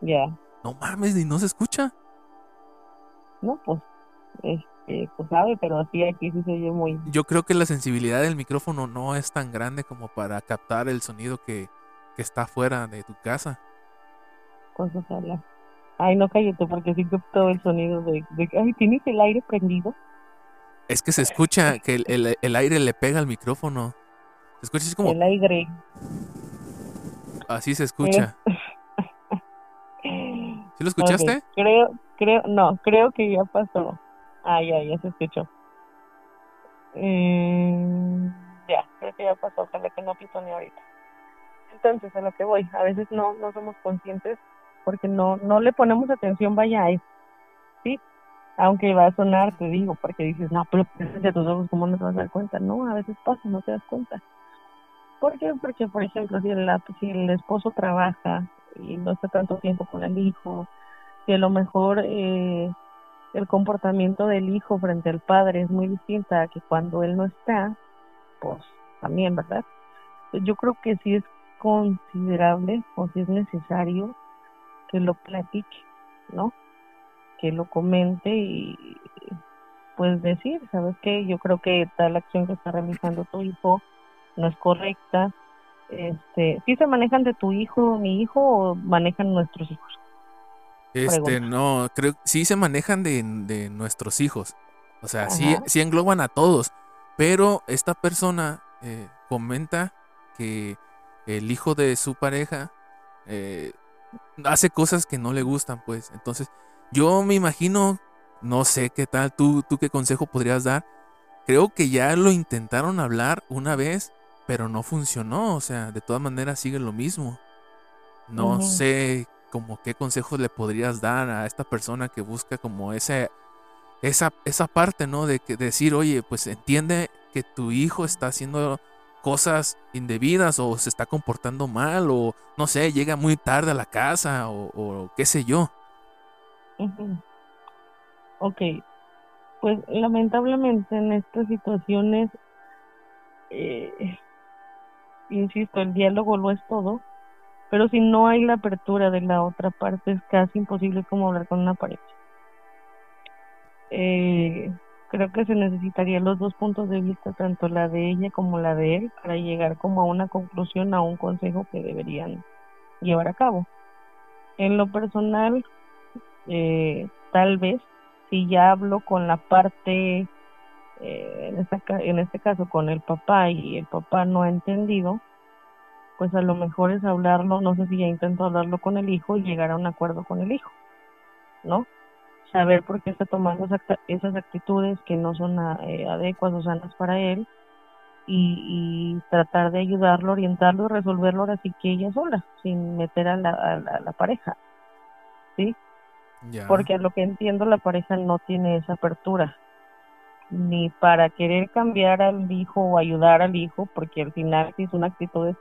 ya, No mames, ni no se escucha. no, pues, este, pues sabe, pero sí, aquí sí se oye muy, Yo creo que la sensibilidad del micrófono no es tan grande como para captar el sonido que, que está fuera de tu casa. pues ojalá. Ay, no cállate, porque sí captó el sonido de, de, ay, ¿tienes el aire prendido? Es que se escucha que el, el- el aire le pega al micrófono. Se escucha así como, El aire. así se escucha. *laughs* ¿Sí lo escuchaste? Creo, creo, no, creo que ya pasó. Ah, ya, ya se escuchó. Eh, ya, creo que ya pasó, ojalá que no pito ni ahorita. Entonces, a lo que voy, a veces no, no somos conscientes porque no, no le ponemos atención, vaya a eso, ¿sí? Aunque va a sonar, te digo, porque dices, no, pero frente a tus ojos, ¿cómo no te vas a dar cuenta? No, a veces pasa, no te das cuenta. ¿Por qué? Porque, por ejemplo, si el, si el esposo trabaja y no está tanto tiempo con el hijo, si a lo mejor eh, el comportamiento del hijo frente al padre es muy distinta a que cuando él no está, pues también, ¿verdad? Yo creo que sí es considerable o si es necesario que lo platique, ¿no? Que lo comente y pues decir, ¿sabes qué? Yo creo que tal acción que está realizando tu hijo no es correcta. Este, ¿sí se manejan de tu hijo, mi hijo o manejan nuestros hijos? Este, Pregunta. no, creo sí se manejan de, de nuestros hijos. O sea, sí, sí engloban a todos. Pero esta persona eh, comenta que el hijo de su pareja eh, hace cosas que no le gustan, pues. Entonces, yo me imagino, no sé qué tal, tú, tú qué consejo podrías dar. Creo que ya lo intentaron hablar una vez, pero no funcionó. O sea, de todas maneras sigue lo mismo. No sé como qué consejos le podrías dar a esta persona que busca como ese, esa, esa parte, ¿no? De que decir, oye, pues entiende que tu hijo está haciendo cosas indebidas o se está comportando mal o no sé, llega muy tarde a la casa o, o qué sé yo. Ujú. Ok, pues lamentablemente en estas situaciones, eh, insisto, el diálogo lo es todo, pero si no hay la apertura de la otra parte es casi imposible como hablar con una pareja. Eh, creo que se necesitarían los dos puntos de vista, tanto la de ella como la de él, para llegar como a una conclusión, a un consejo que deberían llevar a cabo. En lo personal, eh, tal vez si ya hablo con la parte, eh, en, en este caso con el papá y el papá no ha entendido, pues a lo mejor es hablarlo, no sé si ya intento hablarlo con el hijo y llegar a un acuerdo con el hijo, ¿no? Saber por qué está tomando esas actitudes que no son ah, eh, adecuadas o sanas para él y, y tratar de ayudarlo, orientarlo y resolverlo ahora sí que ella sola, sin meter a la, a la- a la pareja, ¿sí? Ya. porque a lo que entiendo la pareja no tiene esa apertura ni para querer cambiar al hijo o ayudar al hijo porque al final si son actitudes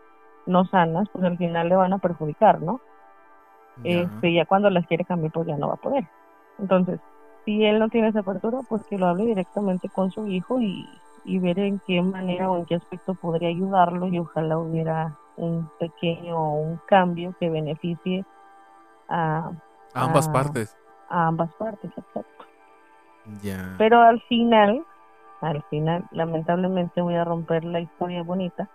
no sanas pues al final le van a perjudicar no ya. este ya cuando las quiere cambiar pues ya no va a poder entonces si él no tiene esa apertura pues que lo hable directamente con su hijo y, y ver en qué manera o en qué aspecto podría ayudarlo y ojalá hubiera un pequeño un cambio que beneficie a, A ambas ah, partes. a ambas partes exacto Ya. pero al final, al final, lamentablemente voy a romper la historia bonita.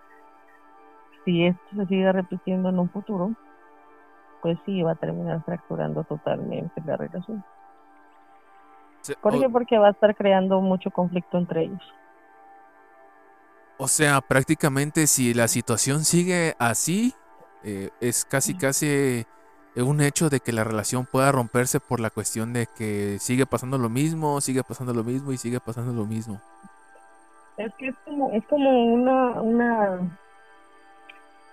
Si esto se sigue repitiendo en un futuro, pues sí, va a terminar fracturando totalmente la relación. Se- ¿Por o- qué? Porque va a estar creando mucho conflicto entre ellos. O sea, prácticamente si la situación sigue así, eh, es casi casi un hecho de que la relación pueda romperse por la cuestión de que sigue pasando lo mismo, sigue pasando lo mismo y sigue pasando lo mismo. Es que es como, es como una, una,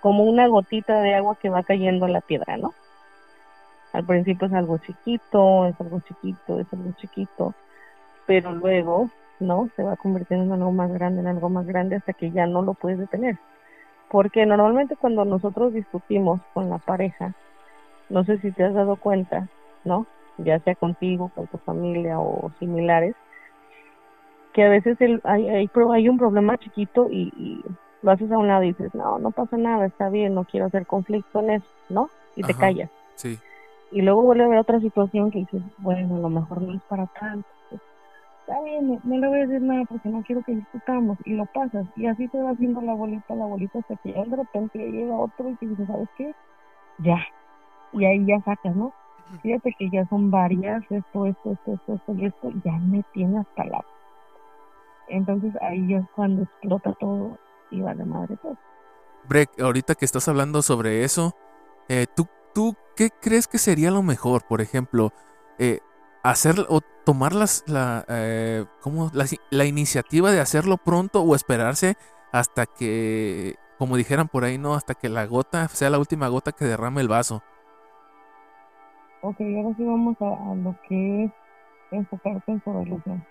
como una gotita de agua que va cayendo en la piedra, ¿no? Al principio es algo chiquito, es algo chiquito, es algo chiquito, pero luego, ¿no? Se va convirtiendo en algo más grande, en algo más grande hasta que ya no lo puedes detener. Porque normalmente cuando nosotros discutimos con la pareja, no sé si te has dado cuenta, ¿no? Ya sea contigo, con tu familia o similares, que a veces el, hay, hay, hay un problema chiquito y, y lo haces a un lado y dices, no, no pasa nada, está bien, no quiero hacer conflicto en eso, ¿no? Y te callas. Sí. Y luego vuelve a haber otra situación que dices, bueno, a lo mejor no es para tanto. está bien, no, no le voy a decir nada porque no quiero que discutamos. Y lo pasas. Y así se va haciendo la bolita, la bolita, hasta que ya de repente llega otro y te dice, ¿sabes qué? Ya. Y ahí ya sacas, ¿no? Fíjate que ya son varias, esto, esto, esto, esto, esto y esto, ya me tiene hasta la... Entonces ahí ya es cuando explota todo y va de madre todo. Breck, ahorita que estás hablando sobre eso, eh, ¿tú, ¿tú qué crees que sería lo mejor? Por ejemplo, eh, hacer o tomar las, la, eh, ¿cómo? la, la iniciativa de hacerlo pronto o esperarse hasta que, como dijeran por ahí, ¿no? Hasta que la gota sea la última gota que derrame el vaso. Ok, ahora sí vamos a, a lo que es enfocarte en su relación.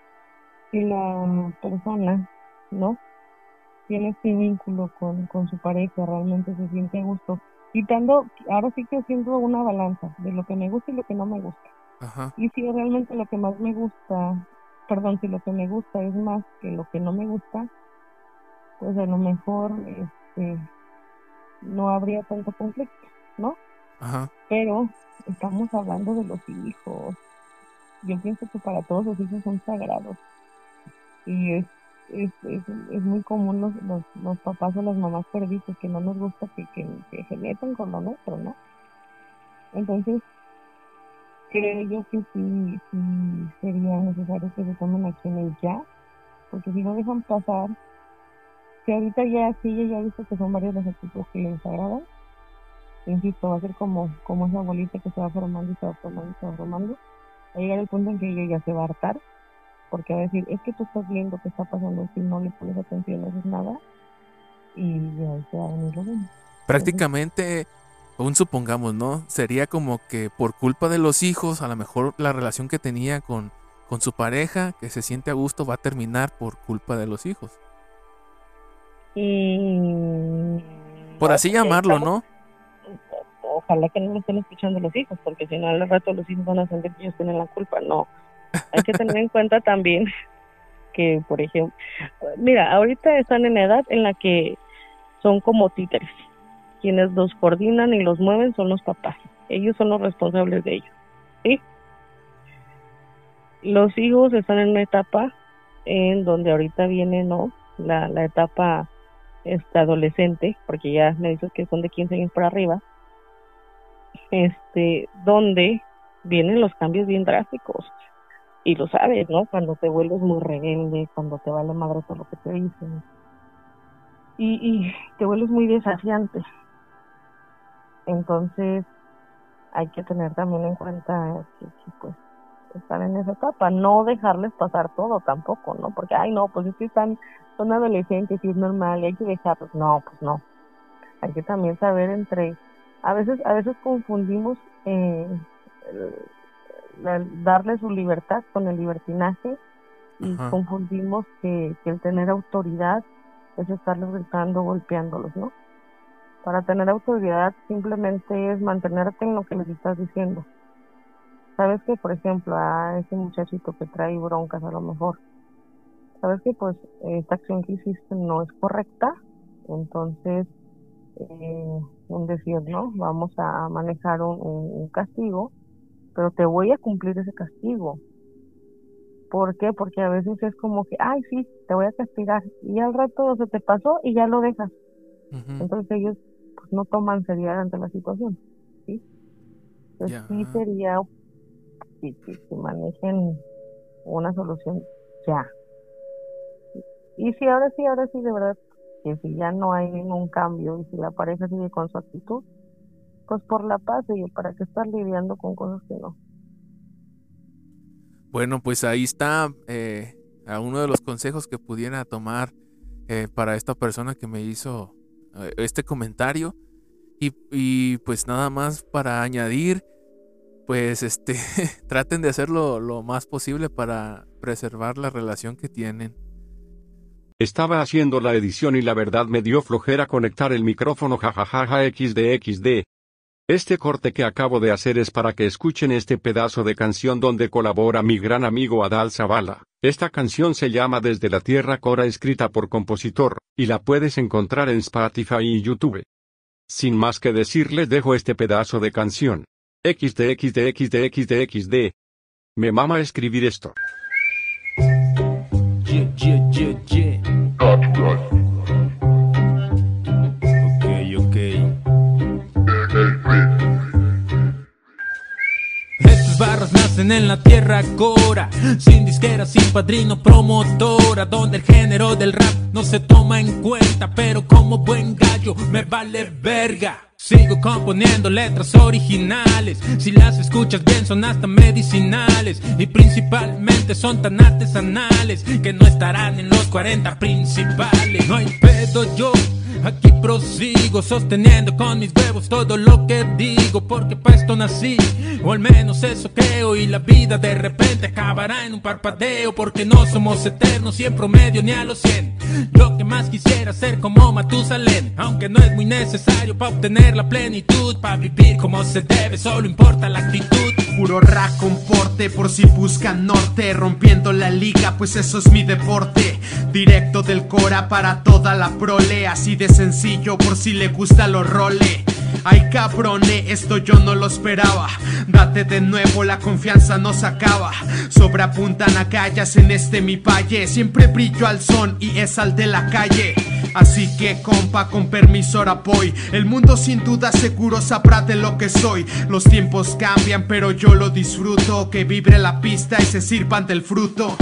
Si la persona, ¿no? Tiene este vínculo con, con su pareja, realmente se siente a gusto. Quitando, ahora sí que haciendo una balanza de lo que me gusta y lo que no me gusta. Ajá. Y si realmente lo que más me gusta, perdón, si lo que me gusta es más que lo que no me gusta, pues a lo mejor este no habría tanto conflicto, ¿no? Ajá. Pero estamos hablando de los hijos. Yo pienso que para todos los hijos son sagrados. Y es, es, es, es muy común los, los, los papás o las mamás perdices que no nos gusta que, que, que se metan con lo nuestro, ¿no? Entonces, creo yo que sí, sí sería necesario que se tomen acciones ya, porque si no dejan pasar, que ahorita ya sí, ya ha visto que son varias las actitudes que les agradan, insisto, va a ser como, como esa bolita que se va formando y se va formando y se va formando, va a llegar el punto en que ella ya se va a hartar, porque va a decir, es que tú estás viendo qué está pasando si no le pones atención, no haces nada, y ya se va a venir lo mismo. Prácticamente, aún supongamos, ¿no? Sería como que por culpa de los hijos, a lo mejor la relación que tenía con, con su pareja, que se siente a gusto, va a terminar por culpa de los hijos. Y... Por así *laughs* llamarlo, ¿no? Ojalá que no lo estén escuchando los hijos, porque si no, al rato los hijos van a sentir que ellos tienen la culpa. No. Hay que tener en cuenta también que, por ejemplo, mira, ahorita están en edad en la que son como títeres. Quienes los coordinan y los mueven son los papás. Ellos son los responsables de ellos. ¿sí? Los hijos están en una etapa en donde ahorita viene, ¿no? La, la etapa este, adolescente, porque ya me dices que son de 15 años para arriba, este, donde vienen los cambios bien drásticos. Y lo sabes, ¿no? Cuando te vuelves muy rebelde, cuando te vale madre todo lo que te dicen. Y, y te vuelves muy desafiante. Entonces, hay que tener también en cuenta que, pues están en esa etapa, no dejarles pasar todo tampoco, ¿no? Porque, ay, no, pues es que están, son adolescentes y es normal y hay que dejarlos. No, pues no. Hay que también saber entre, a veces, a veces confundimos eh, el, el darle su libertad con el libertinaje y Ajá. confundimos que, que el tener autoridad es estarles gritando, golpeándolos, ¿no? Para tener autoridad simplemente es mantenerte en lo que les estás diciendo. Sabes que, por ejemplo, a ese muchachito que trae broncas a lo mejor, sabes que pues esta acción que hiciste no es correcta, entonces, eh, un decir, ¿no? Vamos a manejar un, un, un castigo, pero te voy a cumplir ese castigo. ¿Por qué? Porque a veces es como que, ay, sí, te voy a castigar, y al rato se te pasó y ya lo dejas. Entonces ellos pues, no toman seriedad ante la situación, ¿sí? Entonces sí sería que, que, que manejen una solución ya. Y si ahora sí, ahora sí, de verdad, que si ya no hay ningún cambio y si la pareja sigue con su actitud, pues por la paz, y para qué estar lidiando con cosas que no. Bueno, pues ahí está eh, uno de los consejos que pudiera tomar eh, para esta persona que me hizo eh, este comentario. Y, y, pues nada más para añadir, pues este, *laughs* traten de hacerlo lo más posible para preservar la relación que tienen. Estaba haciendo la edición y la verdad me dio flojera conectar el micrófono jajajaja xd xd. Este corte que acabo de hacer es para que escuchen este pedazo de canción donde colabora mi gran amigo Adal Zavala. Esta canción se llama Desde la Tierra Cora escrita por compositor, y la puedes encontrar en Spotify y YouTube. Sin más que decir les dejo este pedazo de canción. XD. Me mama escribir esto. Ok. Estos barros nacen en la tierra cora, sin disquera, sin padrino, promotora, donde el género del rap no se toma en cuenta, pero como buen gallo me vale verga. Sigo componiendo letras originales. Si las escuchas bien, son hasta medicinales. Y principalmente son tan artesanales que no estarán en los 40 principales. No hay pedo, yo Aquí prosigo sosteniendo con mis huevos todo lo que digo porque para esto nací. O al menos eso creo y la vida de repente acabará en un parpadeo porque no somos eternos y en promedio ni a los 100 Lo que más quisiera ser como Matusalén aunque no es muy necesario para obtener la plenitud para vivir como se debe solo importa la actitud. Puro rap con porte por si buscan norte Rompiendo la liga pues eso es mi deporte. Directo del Cora para toda la prole Así de sencillo por si le gusta los role Ay cabrone, esto yo no lo esperaba. Date de nuevo, la confianza no se acaba. Sobreapuntan a calles en este mi valle. Siempre brillo al son y es al de la calle. Así que compa, con permiso ahora voy. El mundo sin duda seguro sabrá de lo que soy. Los tiempos cambian pero yo lo disfruto. Que vibre la pista y se sirvan del fruto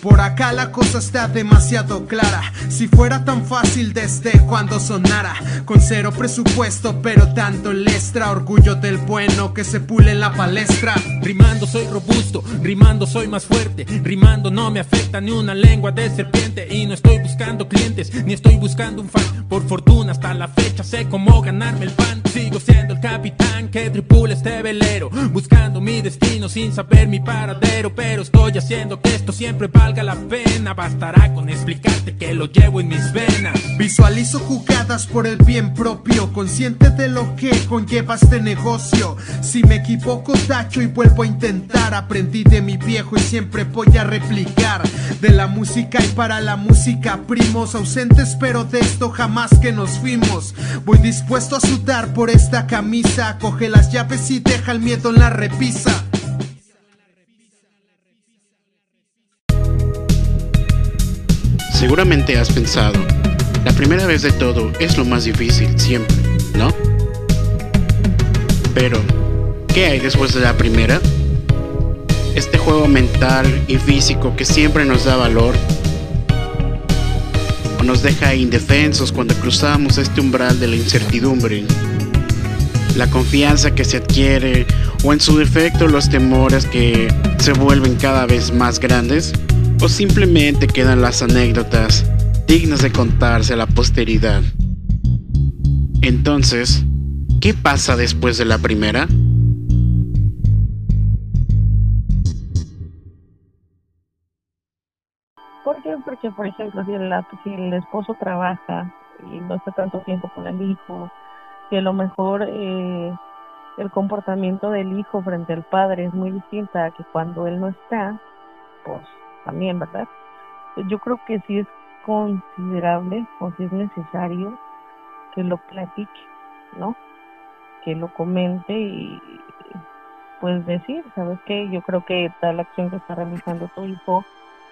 por acá la cosa está demasiado clara. Si fuera tan fácil desde cuando sonara. Con cero presupuesto, pero tanto lestra. Orgullo del bueno que se pule en la palestra. Rimando soy robusto, rimando soy más fuerte. Rimando no me afecta ni una lengua de serpiente. Y no estoy buscando clientes, ni estoy buscando un fan. Por fortuna hasta la fecha sé cómo ganarme el pan. Sigo siendo el capitán que tripula este velero. Buscando mi destino sin saber mi paradero. Pero estoy haciendo que esto siempre valga la pena. Bastará con explicarte que lo llevo en mis venas. Visualizo jugadas por el bien propio, consciente de lo que conlleva este negocio. Si me equivoco, tacho y vuelvo a intentar. Aprendí de mi viejo y siempre voy a replicar. De la música y para la música, primos ausentes, pero de esto jamás que nos fuimos. Voy dispuesto a sudar por esta camisa. Coge las llaves y deja el miedo en la repisa. Seguramente has pensado, la primera vez de todo es lo más difícil, siempre, ¿no? Pero, ¿qué hay después de la primera? Este juego mental y físico que siempre nos da valor o nos deja indefensos cuando cruzamos este umbral de la incertidumbre. La confianza que se adquiere o en su defecto los temores que se vuelven cada vez más grandes o simplemente quedan las anécdotas dignas de contarse a la posteridad. Entonces, ¿qué pasa después de la primera? ¿Por qué? Porque, por ejemplo, si el, si el esposo trabaja y no está tanto tiempo con el hijo, que a lo mejor eh, el comportamiento del hijo frente al padre es muy distinta a que cuando él no está, pues también, ¿verdad? Yo creo que sí es considerable o si es necesario que lo platique, ¿no? Que lo comente y pues decir, ¿sabes qué? Yo creo que tal acción que está realizando tu hijo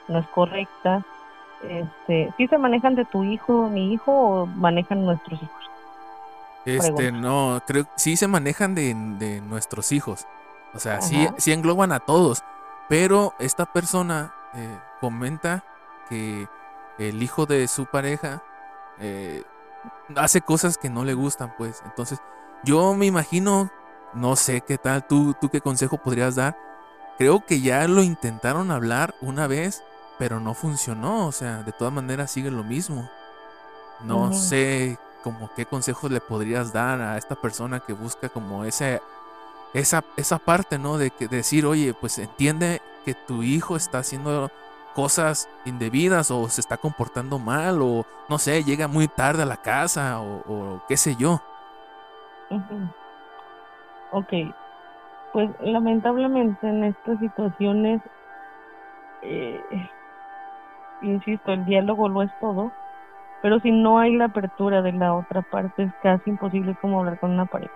no es correcta. Este, ¿sí se manejan de tu hijo, mi hijo o manejan nuestros hijos? Este, no, creo sí se manejan de, de nuestros hijos. O sea, sí, sí engloban a todos. Pero esta persona eh, comenta que el hijo de su pareja eh, hace cosas que no le gustan, pues. Entonces, yo me imagino, no sé qué tal, tú, tú qué consejo podrías dar. Creo que ya lo intentaron hablar una vez, pero no funcionó. O sea, de todas maneras sigue lo mismo. No sé como qué consejos le podrías dar a esta persona que busca como ese, esa, esa parte, ¿no? De que decir, oye, pues entiende que tu hijo está haciendo cosas indebidas o se está comportando mal o no sé, llega muy tarde a la casa o, qué sé yo. Ok, pues lamentablemente en estas situaciones, eh, insisto, el diálogo lo es todo, pero si no hay la apertura de la otra parte es casi imposible como hablar con una pareja.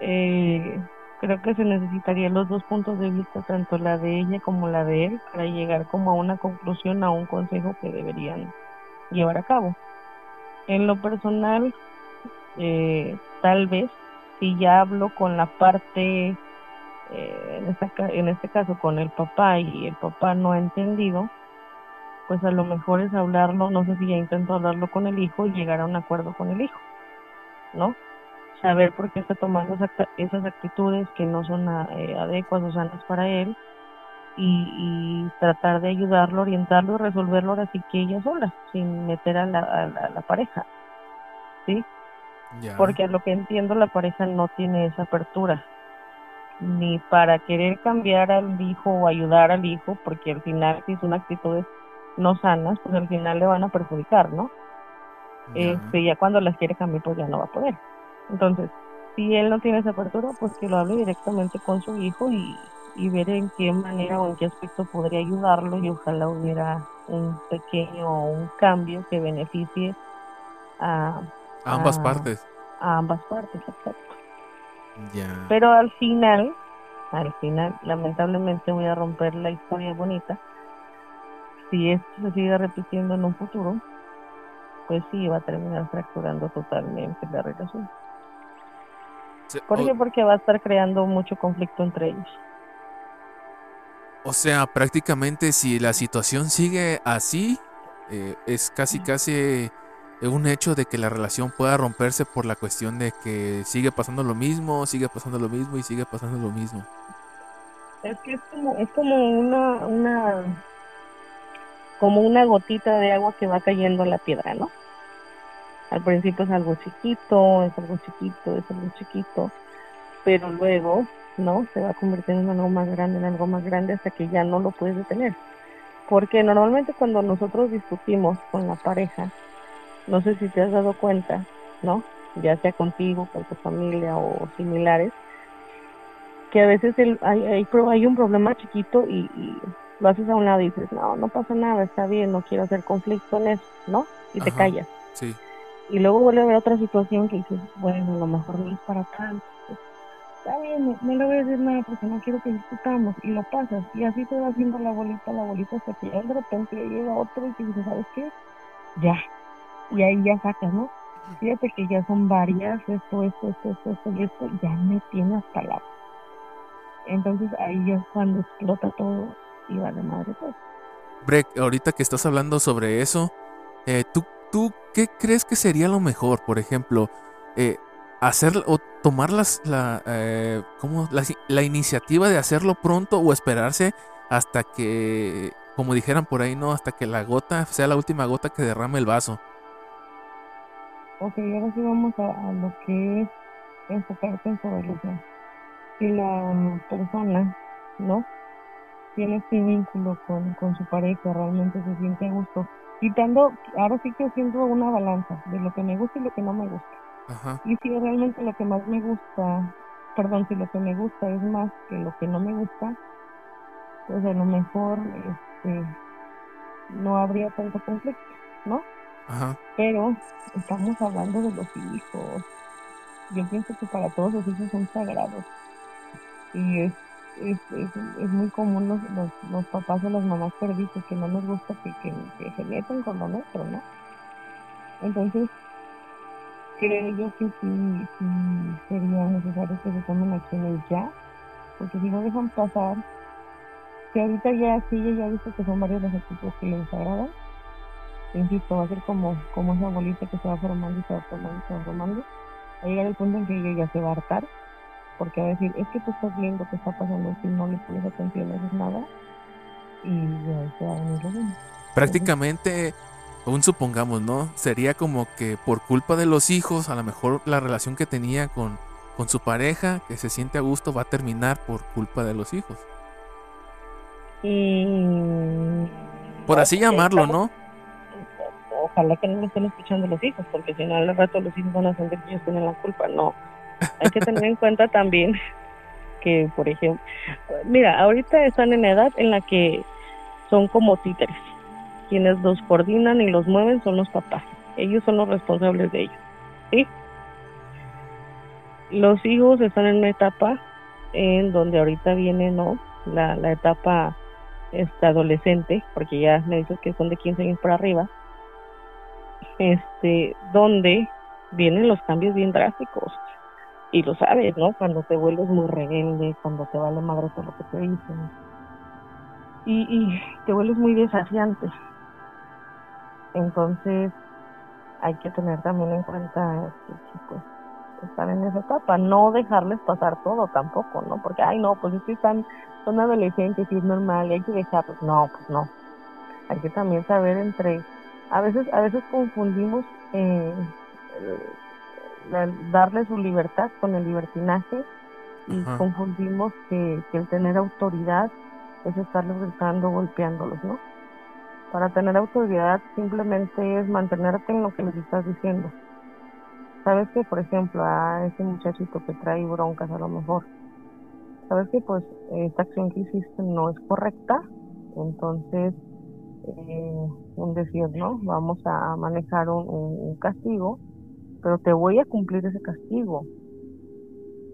Eh, creo que se necesitarían los dos puntos de vista, tanto la de ella como la de él, para llegar como a una conclusión, a un consejo que deberían llevar a cabo. En lo personal, eh, tal vez, si ya hablo con la parte, eh, en, esta, en este caso con el papá y el papá no ha entendido, pues a lo mejor es hablarlo, no sé si ya intento hablarlo con el hijo y llegar a un acuerdo con el hijo. ¿no? Saber por qué está tomando esas actitudes que no son ah, eh, adecuadas o sanas para él y, y tratar de ayudarlo, orientarlo y resolverlo ahora sí que ella sola, sin meter a la, a la, a la pareja, ¿sí? Porque a lo que entiendo la pareja no tiene esa apertura ni para querer cambiar al hijo o ayudar al hijo, porque al final si son actitudes no sanas, pues al final le van a perjudicar, ¿no? Este, ya cuando las quiere cambiar, pues ya no va a poder. Entonces, si él no tiene esa apertura, pues que lo hable directamente con su hijo y, y ver en qué manera o en qué aspecto podría ayudarlo y ojalá hubiera un pequeño o un cambio que beneficie a, A ambas partes. a ambas partes, exacto. Ya. Pero al final, al final, lamentablemente voy a romper la historia bonita. Si esto se sigue repitiendo en un futuro, pues sí, va a terminar fracturando totalmente la relación. ¿Por qué? Porque va a estar creando mucho conflicto entre ellos. O sea, prácticamente si la situación sigue así, eh, es casi casi un hecho de que la relación pueda romperse por la cuestión de que sigue pasando lo mismo, sigue pasando lo mismo y sigue pasando lo mismo. Es que es como, es como una, una, como una gotita de agua que va cayendo en la piedra, ¿no? Al principio es algo chiquito, es algo chiquito, es algo chiquito, pero luego, ¿no? Se va convirtiendo en algo más grande, en algo más grande hasta que ya no lo puedes detener. Porque normalmente cuando nosotros discutimos con la pareja, no sé si te has dado cuenta, ¿no? Ya sea contigo, con tu familia o similares, que a veces el, hay, hay, hay un problema chiquito y, y lo haces a un lado y dices, no, no pasa nada, está bien, no quiero hacer conflicto en eso, ¿no? Y te callas. Sí. Y luego vuelve a haber otra situación que dices, bueno, a lo mejor no es para tanto. pues, Está bien, no, no le voy a decir nada porque no quiero que discutamos. Y lo pasas. Y así te va haciendo la bolita, la bolita, hasta que ya de repente llega otro y te dice, ¿sabes qué? Ya. Y ahí ya sacas, ¿no? Fíjate que ya son varias, esto, esto, esto, esto, esto y esto, ya me tiene hasta la... Entonces ahí ya es cuando explota todo y va de madre todo. Breck, ahorita que estás hablando sobre eso, eh, ¿tú, ¿tú qué crees que sería lo mejor? Por ejemplo, eh, hacer o tomar las, la, eh, ¿cómo? la, la iniciativa de hacerlo pronto o esperarse hasta que, como dijeran por ahí, ¿no? Hasta que la gota sea la última gota que derrame el vaso. Ok, ahora sí vamos a, a lo que es enfocarte en su relación. Si la persona, ¿no? Tiene este vínculo con, con su pareja, realmente se siente a gusto. Quitando, ahora sí que haciendo una balanza de lo que me gusta y lo que no me gusta. Ajá. Y si realmente lo que más me gusta, perdón, si lo que me gusta es más que lo que no me gusta, pues a lo mejor este, no habría tanto conflicto, ¿no? Ajá. Pero estamos hablando de los hijos. Yo pienso que para todos los hijos son sagrados. Y es, es, es, es muy común los, los, los papás o las mamás perdices que no les gusta que, que, se metan con lo nuestro, ¿no? Entonces, creo yo que sí, sí sería necesario que se tomen acciones ya, porque si no dejan pasar, que ahorita ya sí, ya ha visto que son varios los actitudes que les desagradan, insisto, va a ser como, como esa bolita que se va formando y se va formando y se va formando. Va a llegar el punto en que ella ya se va a hartar, porque va a decir, es que tú estás viendo que está pasando si no le pones atención, no haces nada, y ya se va a venir lo mismo. Prácticamente, aún supongamos, ¿no? Sería como que por culpa de los hijos, a lo mejor la relación que tenía con, con su pareja, que se siente a gusto, va a terminar por culpa de los hijos. Y... Por así llamarlo, ¿no? Ojalá que no lo estén escuchando los hijos, porque si no, al rato los hijos van a sentir que ellos tienen la culpa. No. Hay que tener en cuenta también que, por ejemplo, mira, ahorita están en edad en la que son como títeres. Quienes los coordinan y los mueven son los papás. Ellos son los responsables de ellos. ¿Sí? Los hijos están en una etapa en donde ahorita viene, ¿no? La, la etapa este, adolescente, porque ya me dices que son de 15 años para arriba, este, donde vienen los cambios bien drásticos. Y lo sabes, ¿no? Cuando te vuelves muy rebelde, cuando te vale madre todo lo que te dicen. Y, y te vuelves muy desafiante. Entonces, hay que tener también en cuenta que, pues, estar en esa etapa, no dejarles pasar todo tampoco, ¿no? Porque, ay, no, pues es que están, son adolescentes y es normal y hay que dejarlos. No, pues no. Hay que también saber entre, a veces, a veces confundimos eh, darle su libertad con el libertinaje y confundimos que, que, el tener autoridad es estarlos gritando, golpeándolos, ¿no? Para tener autoridad simplemente es mantenerte en lo que les estás diciendo. Sabes que, por ejemplo, a ese muchachito que trae broncas a lo mejor, sabes que pues esta acción que hiciste no es correcta, entonces eh, un decir, ¿no? Vamos a manejar un, castigo, pero te voy a cumplir ese castigo.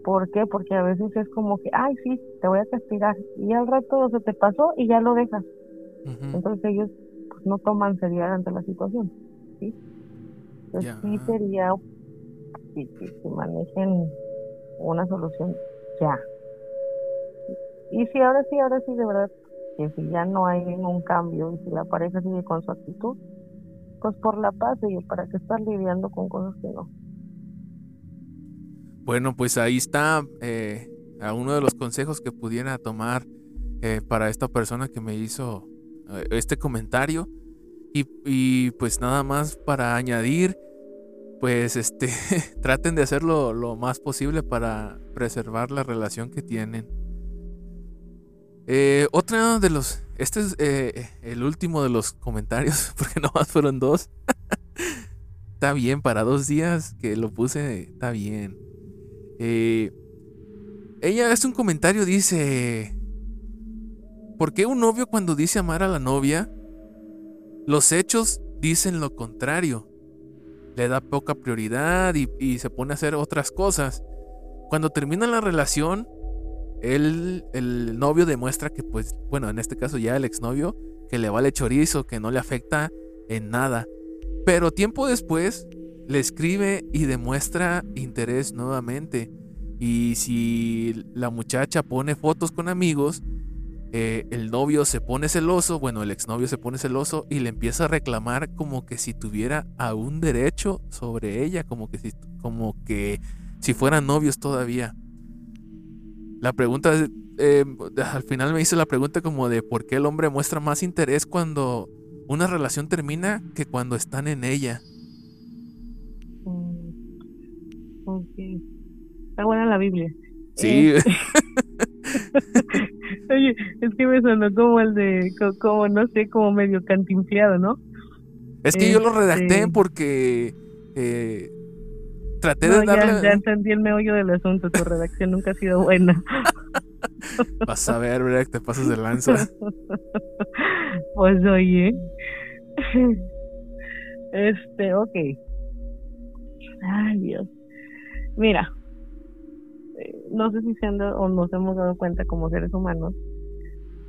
¿Por qué? Porque a veces es como que, ay, sí, te voy a castigar, y al rato se te pasó y ya lo dejas. Entonces ellos pues, no toman seriedad ante la situación, ¿sí? Entonces sí sería que, que, manejen una solución ya. Y si ahora sí, ahora sí, de verdad, que si ya no hay ningún cambio y si la pareja sigue con su actitud, por la paz y para que estar lidiando con cosas que no. Bueno, pues ahí está eh, uno de los consejos que pudiera tomar eh, para esta persona que me hizo eh, este comentario. Y, y, pues nada más para añadir, pues este, *laughs* traten de hacerlo lo más posible para preservar la relación que tienen. Otra de los. Este es eh, el último de los comentarios, *laughs* porque nomás fueron dos. *laughs* está bien, para dos días que lo puse, está bien. Eh, ella es un comentario, dice. ¿Por qué un novio cuando dice amar a la novia, los hechos dicen lo contrario? Le da poca prioridad y se pone a hacer otras cosas. Cuando termina la relación, él, el novio demuestra que, pues, bueno, en este caso ya el exnovio, que le vale chorizo, que no le afecta en nada. Pero tiempo después le escribe y demuestra interés nuevamente. Y si la muchacha pone fotos con amigos, eh, el novio se pone celoso, bueno, el exnovio se pone celoso y le empieza a reclamar como que si tuviera aún derecho sobre ella, como que si, como que si fueran novios todavía. La pregunta, eh, al final me hice la pregunta como de por qué el hombre muestra más interés cuando una relación termina que cuando están en ella. Mm, Está buena la Biblia. Sí. Eh, *laughs* *laughs* oye, es que me sonó como el de, como, no sé, como medio cantinfliado, ¿no? Es que yo lo redacté este porque traté de darle... Ya, entendí el meollo del asunto, tu redacción nunca ha sido buena. *laughs* Vas a ver, ¿verdad? Te pasas de lanza. *laughs* Pues oye. Este, ok. Ay, Dios. Mira, eh, no sé si se han dado, o nos hemos dado cuenta como seres humanos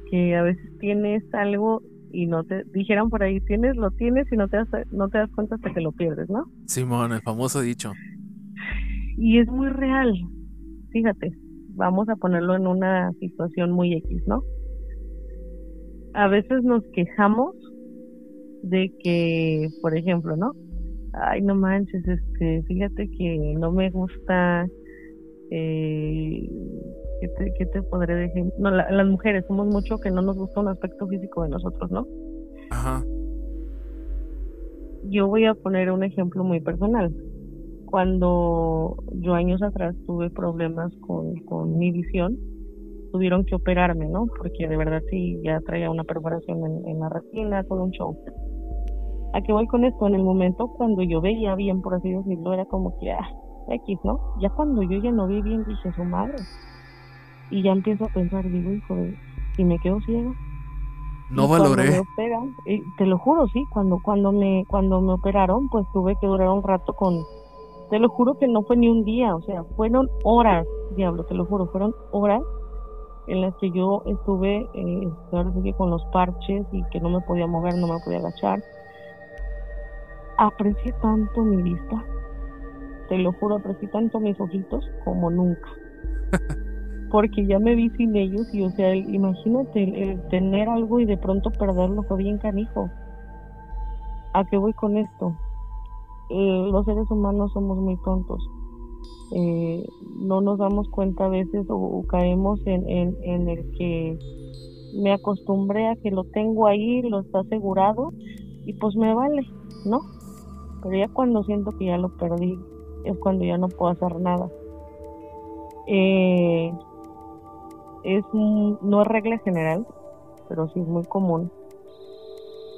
que a veces tienes algo y no te dijeron por ahí tienes lo tienes y no te das no te das cuenta hasta que lo pierdes, ¿no? Simón, el famoso dicho. Y es muy real, fíjate, vamos a ponerlo en una situación muy X, ¿no? A veces nos quejamos de que, por ejemplo, ¿no? Ay, no manches, este, fíjate que no me gusta, eh, ¿qué, te, ¿qué te podré decir? No, las mujeres somos mucho que no nos gusta un aspecto físico de nosotros, ¿no? Ajá. Yo voy a poner un ejemplo muy personal cuando yo años atrás tuve problemas con, con mi visión, tuvieron que operarme, ¿no? Porque de verdad sí, ya traía una perforación en, la retina, todo un show. ¿A qué voy con esto? En el momento cuando yo veía bien, por así decirlo, era como que, ah, X, ¿no? Ya cuando yo ya no vi bien, dije, su madre. Y ya empiezo a pensar, digo, hijo, de, si me quedo ciego. No valoré. te lo juro, sí, cuando, cuando, me, cuando me operaron, pues tuve que durar un rato con, te lo juro que no fue ni un día, o sea, fueron horas, diablo, te lo juro, fueron horas en las que yo estuve, eh, ahora con los parches y que no me podía mover, no me podía agachar. Aprecié tanto mi vista, te lo juro, aprecié tanto mis ojitos como nunca. *laughs* Porque ya me vi sin ellos y, o sea, imagínate el tener algo y de pronto perderlo fue bien canijo. ¿A qué voy con esto? Eh, los seres humanos somos muy tontos. eh, no nos damos cuenta a veces o, caemos en, en, en, el que me acostumbré a que lo tengo ahí, lo está asegurado y pues me vale, ¿no? Pero ya cuando siento que ya lo perdí es cuando ya no puedo hacer nada. Eh, es no es regla general, pero sí es muy común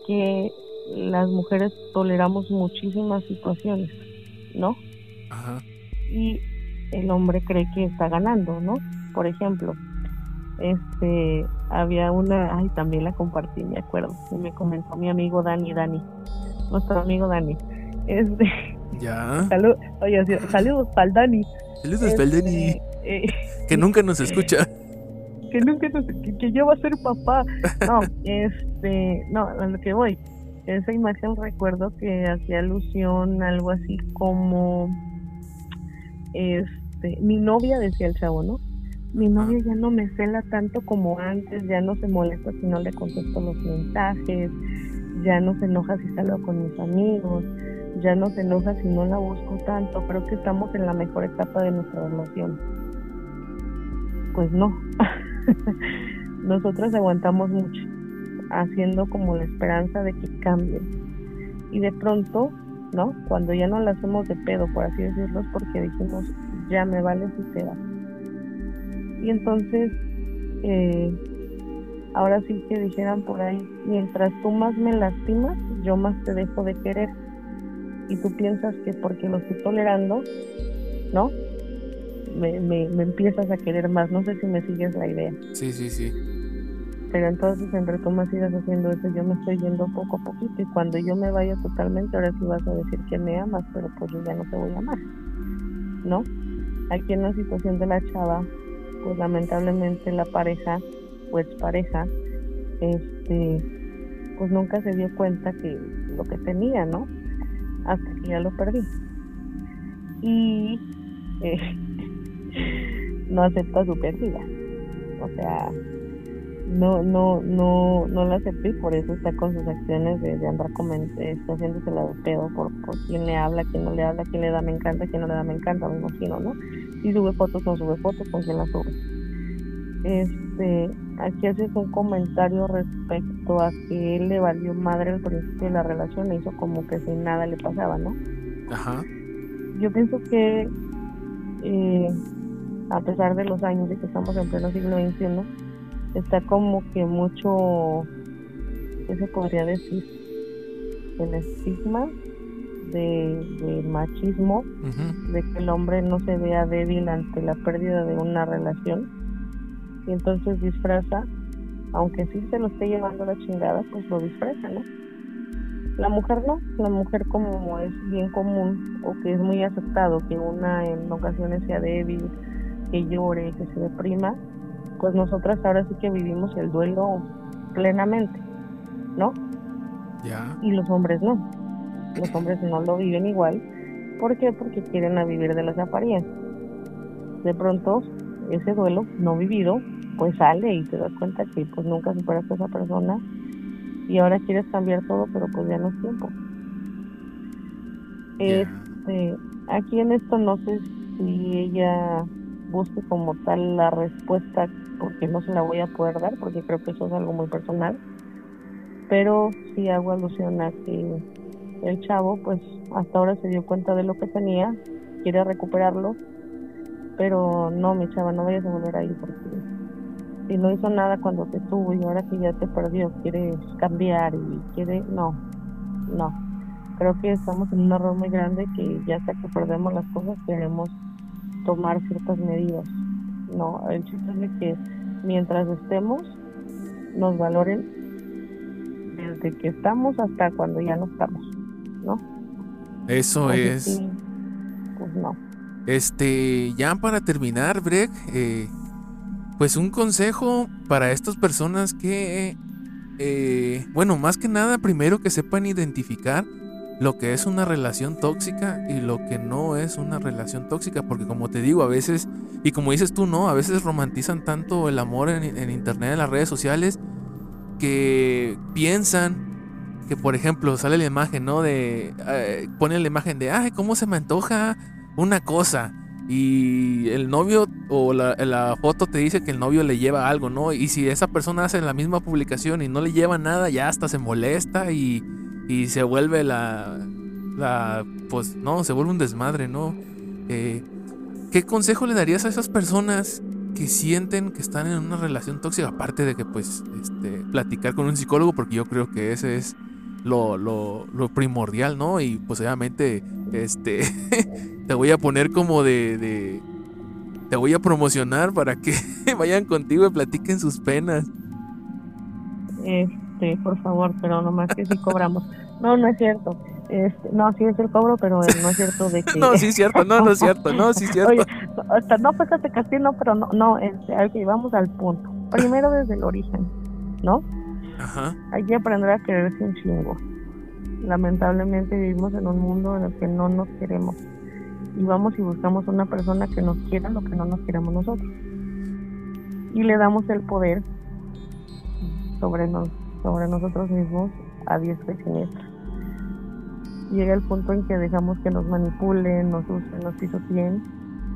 que las mujeres toleramos muchísimas situaciones, ¿no? Ajá. Y el hombre cree que está ganando, ¿no? Por ejemplo, este, había una, ay, también la compartí, me acuerdo, me comentó mi amigo Dani, Dani, nuestro amigo Dani, este, ya, salud, oye, saludos para el Dani, saludos para el Dani, este, eh, que nunca nos escucha, que nunca nos, que, que ya va a ser papá, no, *laughs* este, no, a lo que voy, esa imagen recuerdo que hacía alusión algo así como, este, mi novia decía el chavo, ¿no? mi novia ya no me cela tanto como antes, ya no se molesta si no le contesto los mensajes, ya no se enoja si salgo con mis amigos, ya no se enoja si no la busco tanto, creo que estamos en la mejor etapa de nuestra relación. Pues no, *laughs* nosotros aguantamos mucho, haciendo como la esperanza de que cambie. Y de pronto, ¿no? Cuando ya no la hacemos de pedo, por así decirlo, porque dijimos, ya me vale si te vas y entonces, eh, ahora sí que dijeran por ahí, mientras tú más me lastimas, yo más te dejo de querer. Y tú piensas que porque lo estoy tolerando, ¿no? Me, me, me empiezas a querer más. No sé si me sigues la idea. Sí, sí, sí. Pero entonces, entre tú más sigas haciendo eso, yo me estoy yendo poco a poquito. Y cuando yo me vaya totalmente, ahora sí vas a decir que me amas, pero pues yo ya no te voy a amar. ¿No? Aquí en la situación de la chava, pues lamentablemente la pareja o pareja este pues nunca se dio cuenta que lo que tenía no hasta que ya lo perdí y eh, *laughs* no acepta su pérdida o sea no no no no la acepta y por eso está con sus acciones de, andar está haciéndose la de pedo por, por quién le habla quién no le habla quién le da me encanta quién no le da me encanta me imagino no si sube fotos no sube fotos con quién la sube este aquí haces un comentario respecto a que él le valió madre al principio de la relación e hizo como que sin nada le pasaba no ajá. Yo pienso que eh, a pesar de los años de que estamos en pleno siglo XXI está como que mucho, ¿qué se podría decir? El estigma de, machismo, de que el hombre no se vea débil ante la pérdida de una relación y entonces disfraza, aunque sí se lo esté llevando la chingada, pues lo disfraza, ¿no? La mujer no, la mujer como es bien común o que es muy aceptado que una en ocasiones sea débil, que llore, que se deprima, pues nosotras ahora sí que vivimos el duelo plenamente, ¿no? Ya. Y los hombres no. Los hombres no lo viven igual. ¿Por qué? Porque quieren a vivir de las apariencias. De pronto, ese duelo no vivido, pues sale y te das cuenta que pues nunca superaste a esa persona y ahora quieres cambiar todo, pero pues ya no es tiempo. Este, aquí en esto no sé si ella busque como tal la respuesta porque no se la voy a poder dar porque creo que eso es algo muy personal. Pero sí hago alusión a que el chavo pues hasta ahora se dio cuenta de lo que tenía quiere recuperarlo pero no mi chava no vayas a volver ahí porque si no hizo nada cuando te tuvo y ahora que ya te perdió quiere cambiar y quiere no no. Creo que estamos en un error muy grande que ya hasta que perdemos las cosas queremos tomar ciertas medidas. No, el chiste es de que mientras estemos, nos valoren desde que estamos hasta cuando ya no estamos, ¿no? Eso es. pues no. Este, ya para terminar, Breck, eh, pues un consejo para estas personas que, eh, bueno, más que nada, primero que sepan identificar lo que es una relación tóxica y lo que no es una relación tóxica, porque como te digo, a veces, y como dices tú, ¿no? A veces romantizan tanto el amor en, internet, en las redes sociales, que piensan que, por ejemplo, sale la imagen, ¿no? De, eh, ponen la imagen de, ay, ¿cómo se me antoja una cosa? y el novio o la, la, foto te dice que el novio le lleva algo, ¿no? Y si esa persona hace la misma publicación y no le lleva nada, ya hasta se molesta y, y se vuelve la, la, pues no, se vuelve un desmadre, ¿no? Eh, ¿Qué consejo le darías a esas personas que sienten que están en una relación tóxica? Aparte de que, pues, este, platicar con un psicólogo, porque yo creo que ese es lo, lo, lo primordial, ¿no? Y pues obviamente, este, *laughs* te voy a poner como de, de, te voy a promocionar para que *laughs* vayan contigo y platiquen sus penas. Este, por favor, pero nomás que si cobramos. No, no es cierto. Este, no, sí es el cobro, pero no es cierto de *laughs* que... no, sí es cierto, no, no es cierto, no, sí es cierto. Oye, hasta no, pues te castigo, no, pero no, no, este, que vamos al punto. Primero desde el origen, ¿no? Ajá. Hay que aprender a quererse un chingo. Lamentablemente vivimos en un mundo en el que no nos queremos. Y vamos y buscamos una persona que nos quiera lo que no nos queremos nosotros. Y le damos el poder sobre, nos, sobre nosotros mismos a diestra y siniestra. Llega el punto en que dejamos que nos manipulen, nos usen, nos pisoteen.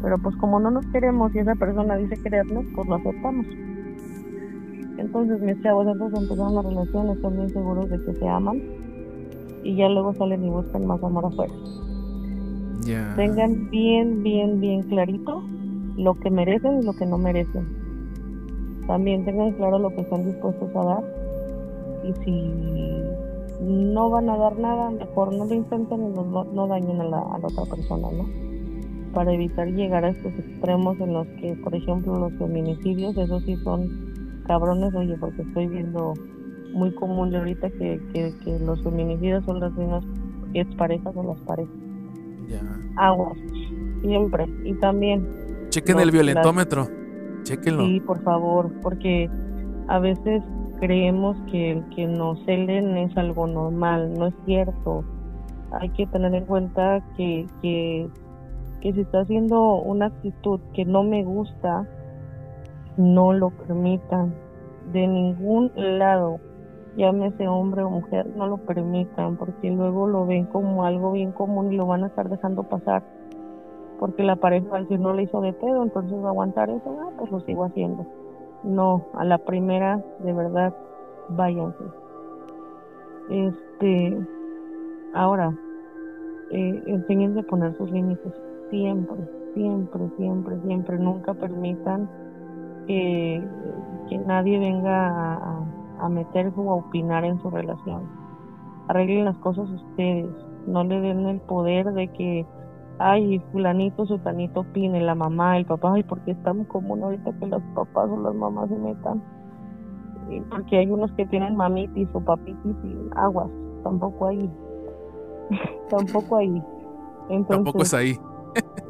Pero pues como no nos queremos y esa persona dice querernos, pues lo aceptamos. Entonces, mis chavos, antes de empezar una relación, están bien seguros de que se aman y ya luego salen y buscan más amor afuera. Yeah. Tengan bien, bien, bien clarito lo que merecen y lo que no merecen. También tengan claro lo que están dispuestos a dar y si no van a dar nada, mejor no lo intenten y no, no dañen a la, a la otra persona, ¿no? Para evitar llegar a estos extremos en los que, por ejemplo, los feminicidios, esos sí son cabrones, oye, porque estoy viendo muy común de ahorita que, que, que los feminicidios son las mismas exparejas o las parejas. Ya. Aguas, siempre. Y también. Chequen no, el violentómetro. Chequenlo. Sí, por favor, porque a veces creemos que el que nos celen es algo normal, no es cierto. Hay que tener en cuenta que, que, que si está haciendo una actitud que no me gusta, no lo permitan de ningún lado, llámese hombre o mujer, no lo permitan porque luego lo ven como algo bien común y lo van a estar dejando pasar porque la pareja va a decir no le hizo de pedo, entonces va a aguantar eso, ah, pues lo sigo haciendo. No, a la primera, de verdad, váyanse. Este, ahora, eh, enseñen a poner sus límites siempre, siempre, siempre, siempre. Nunca permitan que, que nadie venga a, a, meterse o a opinar en su relación. Arreglen las cosas ustedes, no le den el poder de que, ay, fulanito, sutanito opine, la mamá, el papá, ay, porque es tan común ahorita que los papás o las mamás se metan. Y porque hay unos que tienen mamitis o papitis y aguas, tampoco ahí. *laughs* tampoco ahí. Entonces, Tampoco es ahí.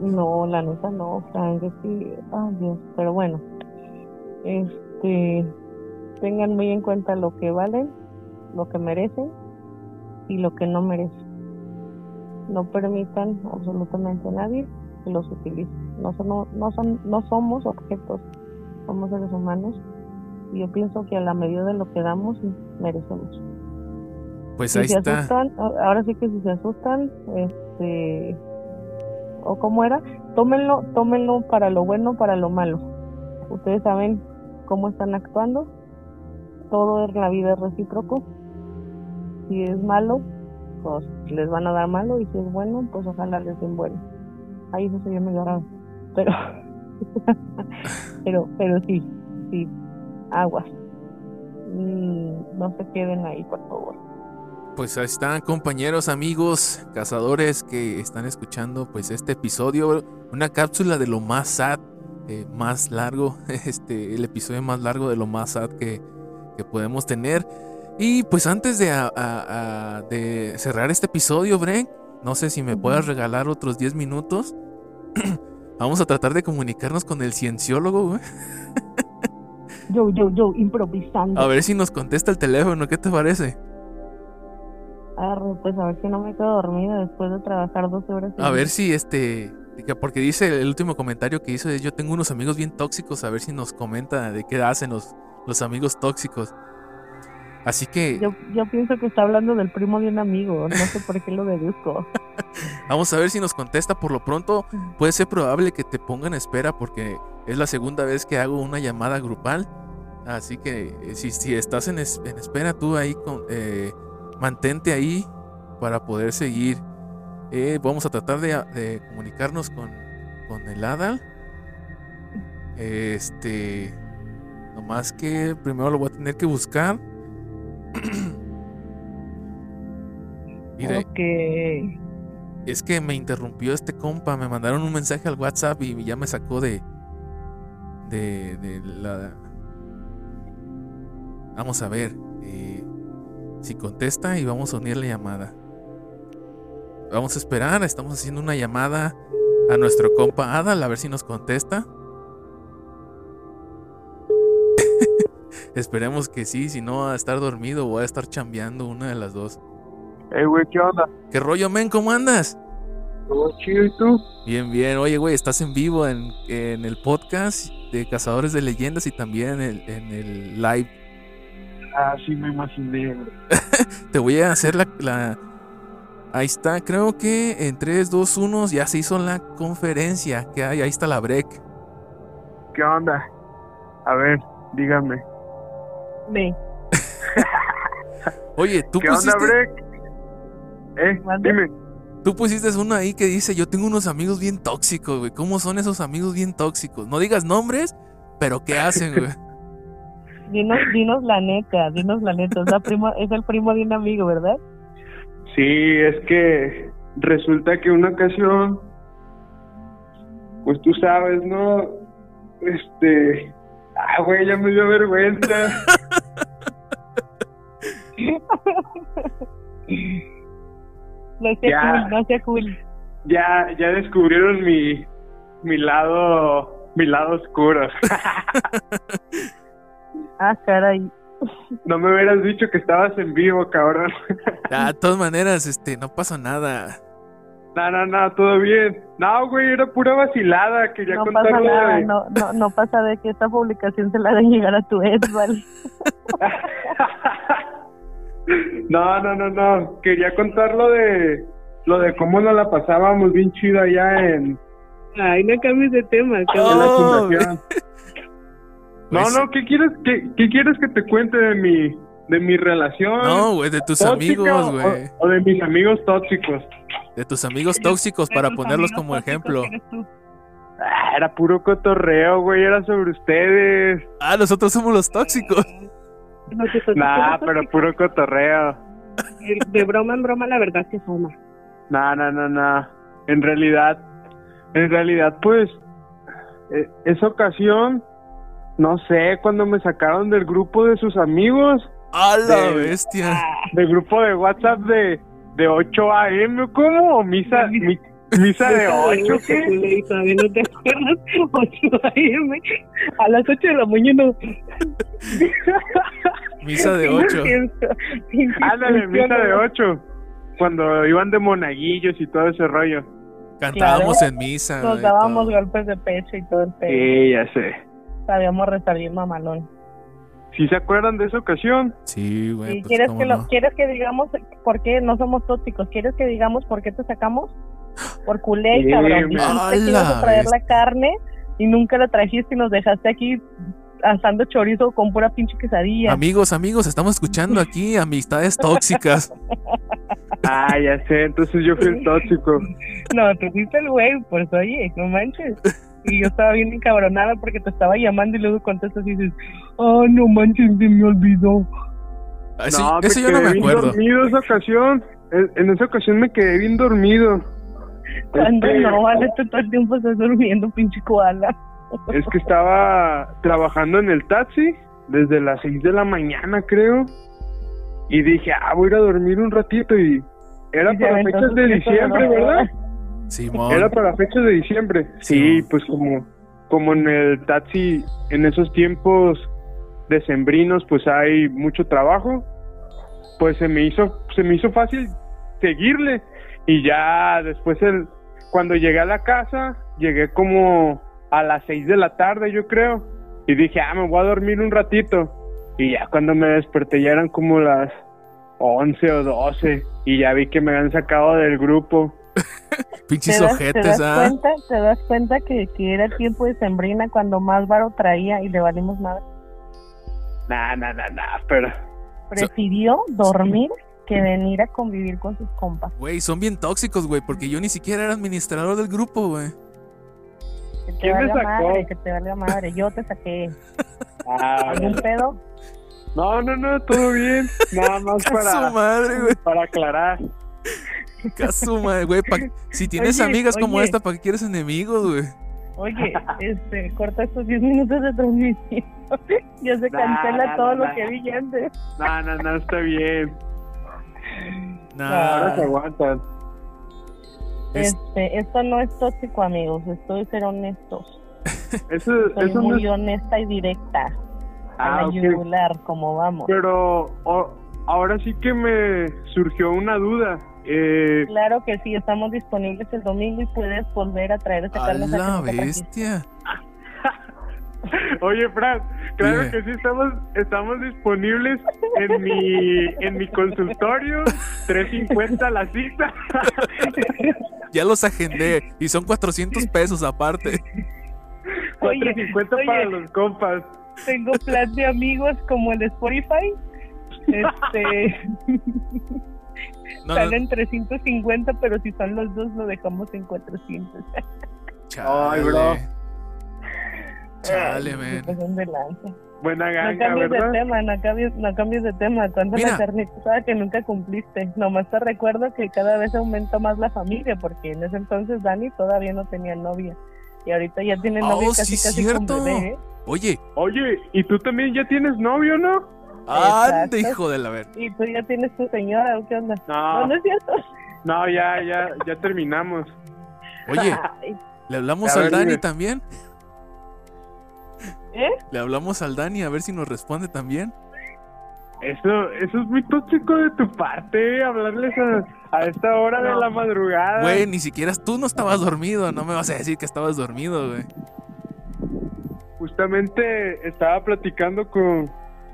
no, la neta no, Frank, es que, ay Dios, pero bueno, este, tengan muy en cuenta lo que valen, lo que merecen y lo que no merecen. No permitan absolutamente a nadie que los utilice. No, son, no, son, no somos objetos, somos seres humanos y yo pienso que a la medida de lo que damos merecemos. Pues si ahí se está. asustan, ahora sí que si se asustan, este, o como era, tómenlo, tómenlo para lo bueno, para lo malo. Ustedes saben cómo están actuando. Todo en la vida es recíproco. Si es malo, pues les van a dar malo y si es bueno, pues ojalá les den bueno. Ahí yo medio raro, pero, *laughs* pero, pero sí, sí, aguas. Mm, no se queden ahí, por favor. Pues ahí están compañeros, amigos, cazadores que están escuchando pues este episodio, una cápsula de lo más sad, eh, más largo, *laughs* este, el episodio más largo de lo más sad que, que podemos tener. Y pues antes de, a, a, a, de cerrar este episodio, Bren, no sé si me puedas regalar otros 10 minutos. *clears throat* Vamos a tratar de comunicarnos con el cienciólogo, güey. *laughs* Yo, yo, yo, improvisando. A ver si nos contesta el teléfono, ¿qué te parece? Arre, pues a ver si no me quedo dormida después de trabajar 12 horas. A ver si este. Porque dice el último comentario que hizo es: Yo tengo unos amigos bien tóxicos. A ver si nos comenta de qué hacen los, los amigos tóxicos. Así que. Yo, yo pienso que está hablando del primo de un amigo. No sé por qué lo deduzco. *laughs* Vamos a ver si nos contesta. Por lo pronto, puede ser probable que te ponga en espera porque es la segunda vez que hago una llamada grupal. Así que eh, si, si estás en, es- en espera, tú ahí con, eh, mantente ahí para poder seguir. Eh, vamos a tratar de, de comunicarnos con, con el Adal. Este. Nomás que primero lo voy a tener que buscar. *clears throat* Mira, Ok. es que me interrumpió este compa. Me mandaron un mensaje al WhatsApp y ya me sacó de. De, de la. Vamos a ver. eh, si contesta y vamos a unir la llamada. Vamos a esperar. Estamos haciendo una llamada a nuestro compa Adal a ver si nos contesta. Esperemos que sí, si no a estar dormido o a estar chambeando una de las dos. Ey, güey, ¿qué onda? ¿Qué rollo, men? ¿Cómo andas? ¿Todo chido y tú? Bien, bien. Oye, güey, estás en vivo en, en el podcast de Cazadores de Leyendas y también en el, en el live. Ah, sí me imaginé, güey. *laughs* Te voy a hacer la, la- Ahí está, creo que en 3, 2, 1 ya se hizo la conferencia que hay. Ahí está la break. ¿Qué onda? A ver, dígame. Ve. *laughs* Oye, tú ¿Qué onda, pusiste, Break? Eh, dime. tú pusiste uno ahí que dice, yo tengo unos amigos bien tóxicos, güey. ¿Cómo son esos amigos bien tóxicos? No digas nombres, pero ¿qué hacen, güey? *laughs* Dinos, dinos la neta, dinos la neta. Es, la prima, es el primo de un amigo, ¿verdad? Sí, es que resulta que una ocasión, pues tú sabes, ¿no? Este... Ah, güey, ya me dio vergüenza. No sea Ya. cool, no sea cool. ya, ya descubrieron mi, mi lado, mi lado oscuro. *laughs* Ah, caray. No me hubieras dicho que estabas en vivo, cabrón. Ah, de todas maneras, este, no pasa nada. No, no, no, todo bien. No, güey, era pura vacilada. Quería No contar pasa lo nada, de- no, no, no pasa de que esta publicación se la hagan llegar a tu ex, ¿vale? *laughs* no, no, no, no. Quería contar lo de lo de cómo nos la pasábamos bien chido allá en, Ay, no cambies de tema, en la Oh, fundación. *laughs* No, Pues- no, ¿qué quieres qué, qué quieres que te cuente de mi de mi relación? No, güey, de tus tóxica amigos, güey. O, de mis amigos tóxicos. De tus amigos tóxicos para ponerlos como ejemplo. Ah, era puro cotorreo, güey, era sobre ustedes. Ah, nosotros somos los tóxicos. Nah, pero puro cotorreo. De broma en broma, la verdad que fuma. No, no, no, no. En realidad, en realidad, pues, eh, esa ocasión, no sé, cuando me sacaron del grupo de sus amigos, ¡A la De- bestia! *laughs* del grupo de WhatsApp de, de 8 a.m., ¿cómo? ¿O Misa, mi- misa de 8, ¿qué? Todavía no te acuerdas. *laughs* 8 a.m. A las 8 de la mañana. *laughs* Misa de 8. Ándale, misa de 8. Cuando iban de monaguillos y todo ese rollo. Cantábamos en misa. Nos dábamos todo. golpes de pecho y todo el pedo. Sí, ya sé. Sabíamos rezar bien mamalón. ¿Sí se acuerdan de esa ocasión? Sí, güey. ¿Y pues, quieres que, lo, no. quieres que digamos por qué no somos tóxicos? ¿Quieres que digamos por qué te sacamos? Por culé, Sí, cabrón. me- Dijiste a ¡Hala, traer la carne y nunca la trajiste y nos dejaste aquí asando chorizo con pura pinche quesadilla. Amigos, amigos, estamos escuchando aquí amistades tóxicas. *laughs* Ah, ya sé, entonces yo fui el tóxico. No, tú fuiste el güey, pues oye, no manches. Y yo estaba bien encabronada porque te estaba llamando y luego contestas y dices, oh, no manches, se me olvidó. Ah, sí, no, eso yo no me bien acuerdo. dormido esa ocasión. En, en esa ocasión me quedé bien dormido. Cuando Es que- no, vale, tú todo el tiempo estás durmiendo, pinche koala. Es que estaba trabajando en el taxi desde las 6 de la mañana, creo. Y dije, ah, voy a ir a dormir un ratito. Y era Y para fechas de diciembre. ¿verdad? Simón. Era para fechas de diciembre. Sí. Sí, pues como, como en el taxi, en esos tiempos decembrinos, pues hay mucho trabajo. Pues se me hizo, se me hizo fácil seguirle. Y ya después el, cuando llegué a la casa, llegué como a las 6 de la tarde, yo creo. Y dije, ah, me voy a dormir un ratito. Y ya cuando me desperté ya eran como las 11 o 12. Y ya vi que me habían sacado del grupo. *laughs* Pinches ¿Te das, te ojetes, das ¿ah? cuenta, te das cuenta que, que era el tiempo de Sembrina cuando más varo traía y le valimos nada. Nah, nah, nah, nah, pero. Prefirió dormir que venir a convivir con sus compas. Güey, son bien tóxicos, güey, porque yo ni siquiera era administrador del grupo, güey. Que te ¿Quién me valga sacó? madre, que te valga madre. Yo te saqué. Ah, ¿Algún pedo? no, no, no, todo bien. Nada más *laughs* para, madre, para aclarar. Madre, güey. Si tienes Oye, amigas como oye. esta, ¿para qué quieres enemigos, güey? Oye, este, corta estos 10 minutos de transmisión. *laughs* ya se Nah, cancela nah, todo nah. lo que dije antes. No, no, no, está bien. Nah, Ahora se aguantan. es- Este, esto no es tóxico, amigos. Estoy ser honestos. *laughs* Eso, Soy eso no muy es. honesta y directa. A Ah, la ok. yugular, como vamos. Pero o- ahora sí que me surgió una duda. Eh, Claro que sí, estamos disponibles el domingo y puedes volver a traer ese a Carlos la a bestia. *laughs* oye, Fran, claro Dime. que sí estamos estamos disponibles en mi en mi consultorio, 350 la cita. *laughs* Ya los agendé y son 400 pesos aparte. Oye, 450 oye. para los compas. Tengo plan de amigos como el de Spotify. *laughs* Este, No, no, salen 350, pero si son los dos lo dejamos en 400. chale. bro. Chale, Ay, man. Buena No ganga, cambies de tema, no cambies, no cambies de tema. Cuando Mira. la carne asada que nunca cumpliste. Nomás te recuerdo que cada vez aumenta más la familia, porque en ese entonces Dani todavía no tenía novia. Y ahorita ya tiene novia Oh, casi sí, casi con bebé. ¿eh? Oye, Oye, ¿y tú también ya tienes novio, no? Ande, hijo de la ver. Y tú ya tienes tu señora, ¿o qué onda? No, No, no es cierto. no, ya, ya, ya terminamos. Oye, *laughs* ¿le hablamos al Dani dime. también? ¿Eh? Le hablamos al Dani a ver si nos responde también. Eso, eso es muy tóxico de tu parte, hablarles a, a esta hora de la madrugada. Güey, ni siquiera tú no estabas dormido. No me vas a decir que estabas dormido, güey. Justamente estaba platicando con,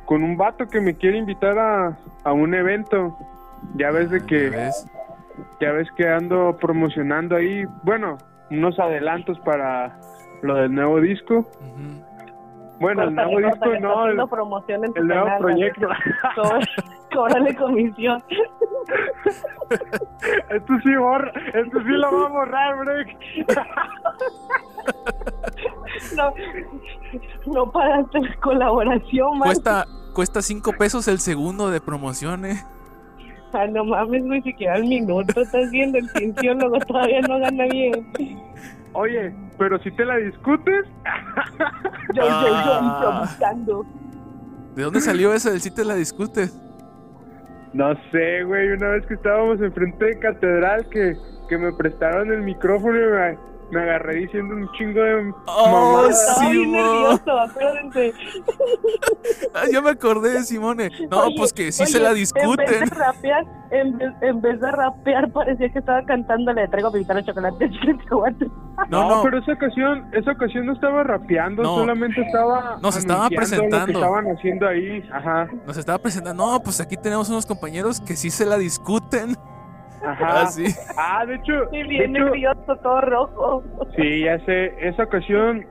con un vato que me quiere invitar a, a un evento. Ya ves de ¿Ya que, ves? ya ves que ando promocionando ahí, bueno, unos adelantos para lo del nuevo disco. Bueno, el nuevo disco córtale, no, el, haciendo promoción en tu el nuevo canal, proyecto. *laughs* Cóbrale, comisión. *laughs* esto sí borra, esto sí lo va a borrar, Break. No, no pagaste la colaboración, man. Cuesta, cuesta 5 pesos el segundo de promoción, eh. Ah, no mames, ni siquiera el minuto. Estás viendo el cienciólogo, todavía no gana bien. Oye, pero si te la discutes, Yo, yo, yo, Ah. improvisando. ¿De dónde salió eso del sitio de la discutes? No sé, güey, una vez que estábamos enfrente de catedral que, que me prestaron el micrófono y me, agarré diciendo un chingo de Oh, Simón. nervioso, acuérdense. Ah, ya me acordé de Simone. No, Oye, pues que sí oye, se la En vez discuten. de rapear, en vez, en vez de rapear, parecía que estaba cantando Le traigo pintar chocolate, *laughs* chocolate. No, No, no. pero esa ocasión, esa ocasión no estaba rapeando, No. solamente estaba Nos estaba anunciando lo presentando. que estaban haciendo ahí, ajá, Nos estaba presentando. No, pues aquí tenemos unos compañeros que sí se la discuten. Ajá. Ah, sí. Ah, de hecho, Y de bien hecho, nervioso, todo rojo. sí, ya sé, esa ocasión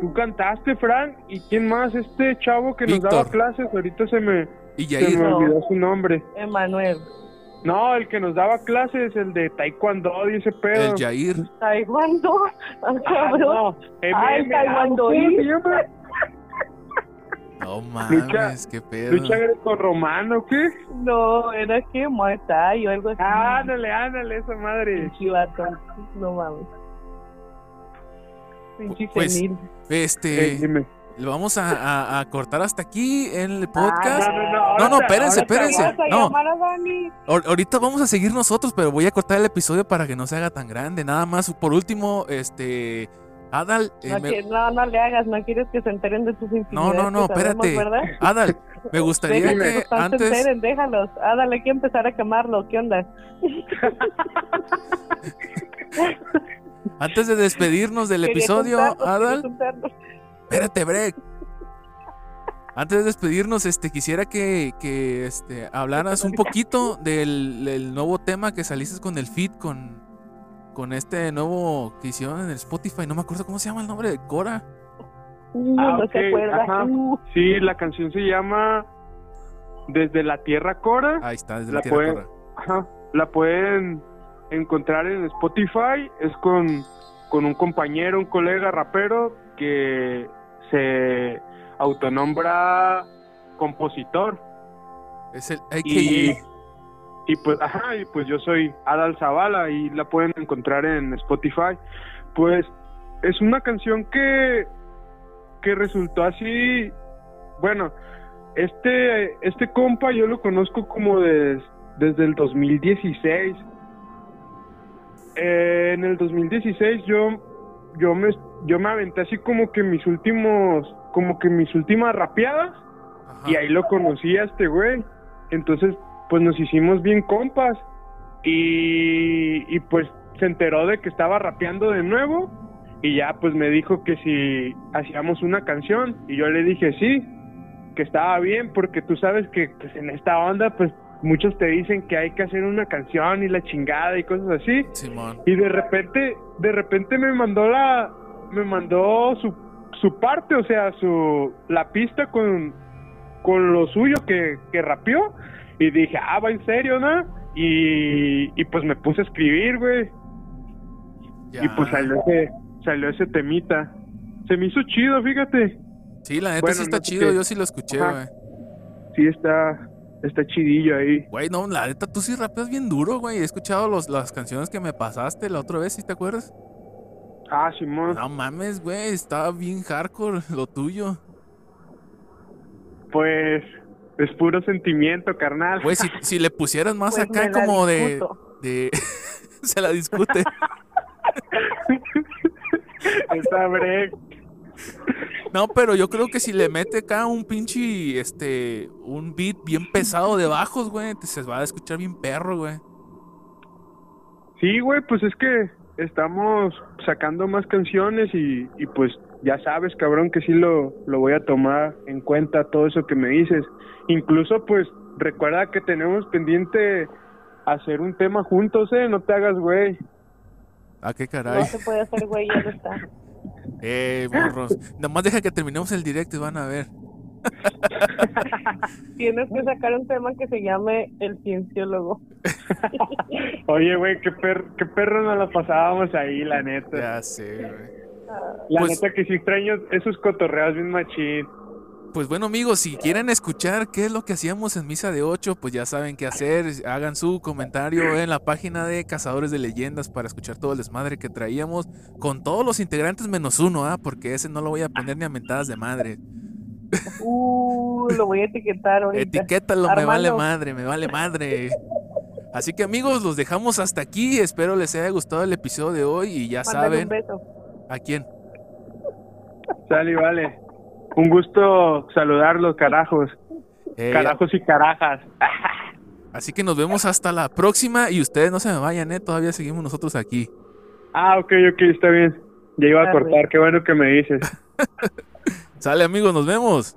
tú cantaste, Fran, y quién más, este chavo que nos daba clases, ahorita se me, Y se me No. olvidó su nombre. Emanuel. No, el que nos daba clases, el de taekwondo y ese pedo. El Yair. Taekwondo. Ah, cabrón. no, Ay, MMA, taekwondo. No Lucha- mames, qué pedo. Lucha greco-romano, ¿qué? No, era que Muay Thai o algo así. Ándale, ándale, esa madre. Chivato. No mames. Pues. Este, Eh, dime. lo vamos a, a- a cortar hasta aquí en el podcast. Ah, no, no, no, No, ahora no, te- espérense, espérense. ¿Vas a No, ahorita vamos a seguir nosotros, pero voy a cortar el episodio para que no se haga tan grande. Nada más, por último, este, Adal, eh, No, me- que- no, no le hagas, no quieres que se enteren de tus no, no, no, sabemos, espérate. Adal, me gustaría que se antes, enteren, déjalos. Dale, hay que empezar a quemarlo. ¿Qué onda? *laughs* antes de despedirnos del Quería episodio, Adal, espérate, Break. Antes de despedirnos, este, quisiera que, que este, hablaras un poquito del, del nuevo tema que saliste con el feed, con, con este nuevo que hicieron en el Spotify. No me acuerdo cómo se llama el nombre de Cora. Uh, Ah, no ok, se acuerda. ajá. Uh, Sí, la canción se llama Desde la Tierra Cora. Ahí está, desde La la tierra pueden- Cora. Ajá. La pueden encontrar en Spotify. Es con, con un compañero, un colega rapero que se autonombra compositor. Es el Y, AKA. y pues, ajá, y pues yo soy Adal Zavala y la pueden encontrar en Spotify. Pues es una canción que, que resultó así, bueno, este, este compa yo lo conozco como des- desde el 2016. Eh, en el 2016 yo, yo me, yo me aventé así como que mis últimos, como que mis últimas rapeadas. Ajá. Y ahí lo conocí a este güey. Entonces, pues nos hicimos bien compas. Y, y pues se enteró de que estaba rapeando de nuevo. Y ya pues me dijo que si hacíamos una canción. Y yo le dije sí, que estaba bien, porque tú sabes que pues, en esta onda, pues muchos te dicen que hay que hacer una canción y la chingada y cosas así. Y de repente, de repente me mandó la, me mandó su, su parte, o sea, su, la pista con, con lo suyo que, que rapeó. Y dije, ah, va en serio, ¿no? Y, y pues me puse a escribir, güey. Ya. Y pues salió ese, salió ese temita. Se me hizo chido, fíjate. Sí, la neta Bueno, sí está no sé chido, qué. yo sí lo escuché, güey. Sí, está, está chidillo ahí. Güey, no, la neta tú sí rapeas bien duro, güey. He escuchado los, las canciones que me pasaste la otra vez, ¿sí te acuerdas? Ah, Simón. No mames, güey, estaba bien hardcore lo tuyo. Pues es puro sentimiento, carnal. Güey, si, si le pusieras más Pues acá como de, discuto. de... *laughs* Se la discute. *laughs* Está break. No, pero yo creo que si le mete acá un pinche, este, un beat bien pesado de bajos, güey, te se va a escuchar bien perro, güey. Sí, güey, pues es que estamos sacando más canciones y, y pues ya sabes, cabrón, que sí lo, lo voy a tomar en cuenta todo eso que me dices. Incluso, pues, recuerda que tenemos pendiente hacer un tema juntos, ¿eh? No te hagas, güey. Ah, qué no caray. se puede hacer, güey, ya no está. *laughs* Eh, morros. Nomás deja que terminemos el directo y van a ver. *laughs* Tienes que sacar un tema que se llame El Cienciólogo. *laughs* Oye, güey, qué, per qué perro nos la pasábamos ahí, la neta. Ya sé, güey. La Pues- neta que sí extraño esos cotorreos bien machín. Pues bueno amigos, si quieren escuchar qué es lo que hacíamos en Misa de 8, pues ya saben qué hacer. Hagan su comentario en la página de Cazadores de Leyendas para escuchar todo el desmadre que traíamos con todos los integrantes menos uno, ¿ah? Porque ese no lo voy a poner ni a mentadas de madre. Uh, lo voy a etiquetar ahorita. Etiquétalo, me vale madre, me vale madre. Así que amigos, los dejamos hasta aquí. Espero les haya gustado el episodio de hoy y ya Mándale saben un beso. A quién. Sale, vale. Un gusto saludarlos, carajos. Eh, Carajos y carajas. *laughs* Así que nos vemos hasta la próxima y ustedes no se me vayan, ¿eh? Todavía seguimos nosotros aquí. Ah, ok, ok, está bien. Ya iba a Ah, cortar, qué bueno que me dices. *laughs* Sale amigos, nos vemos.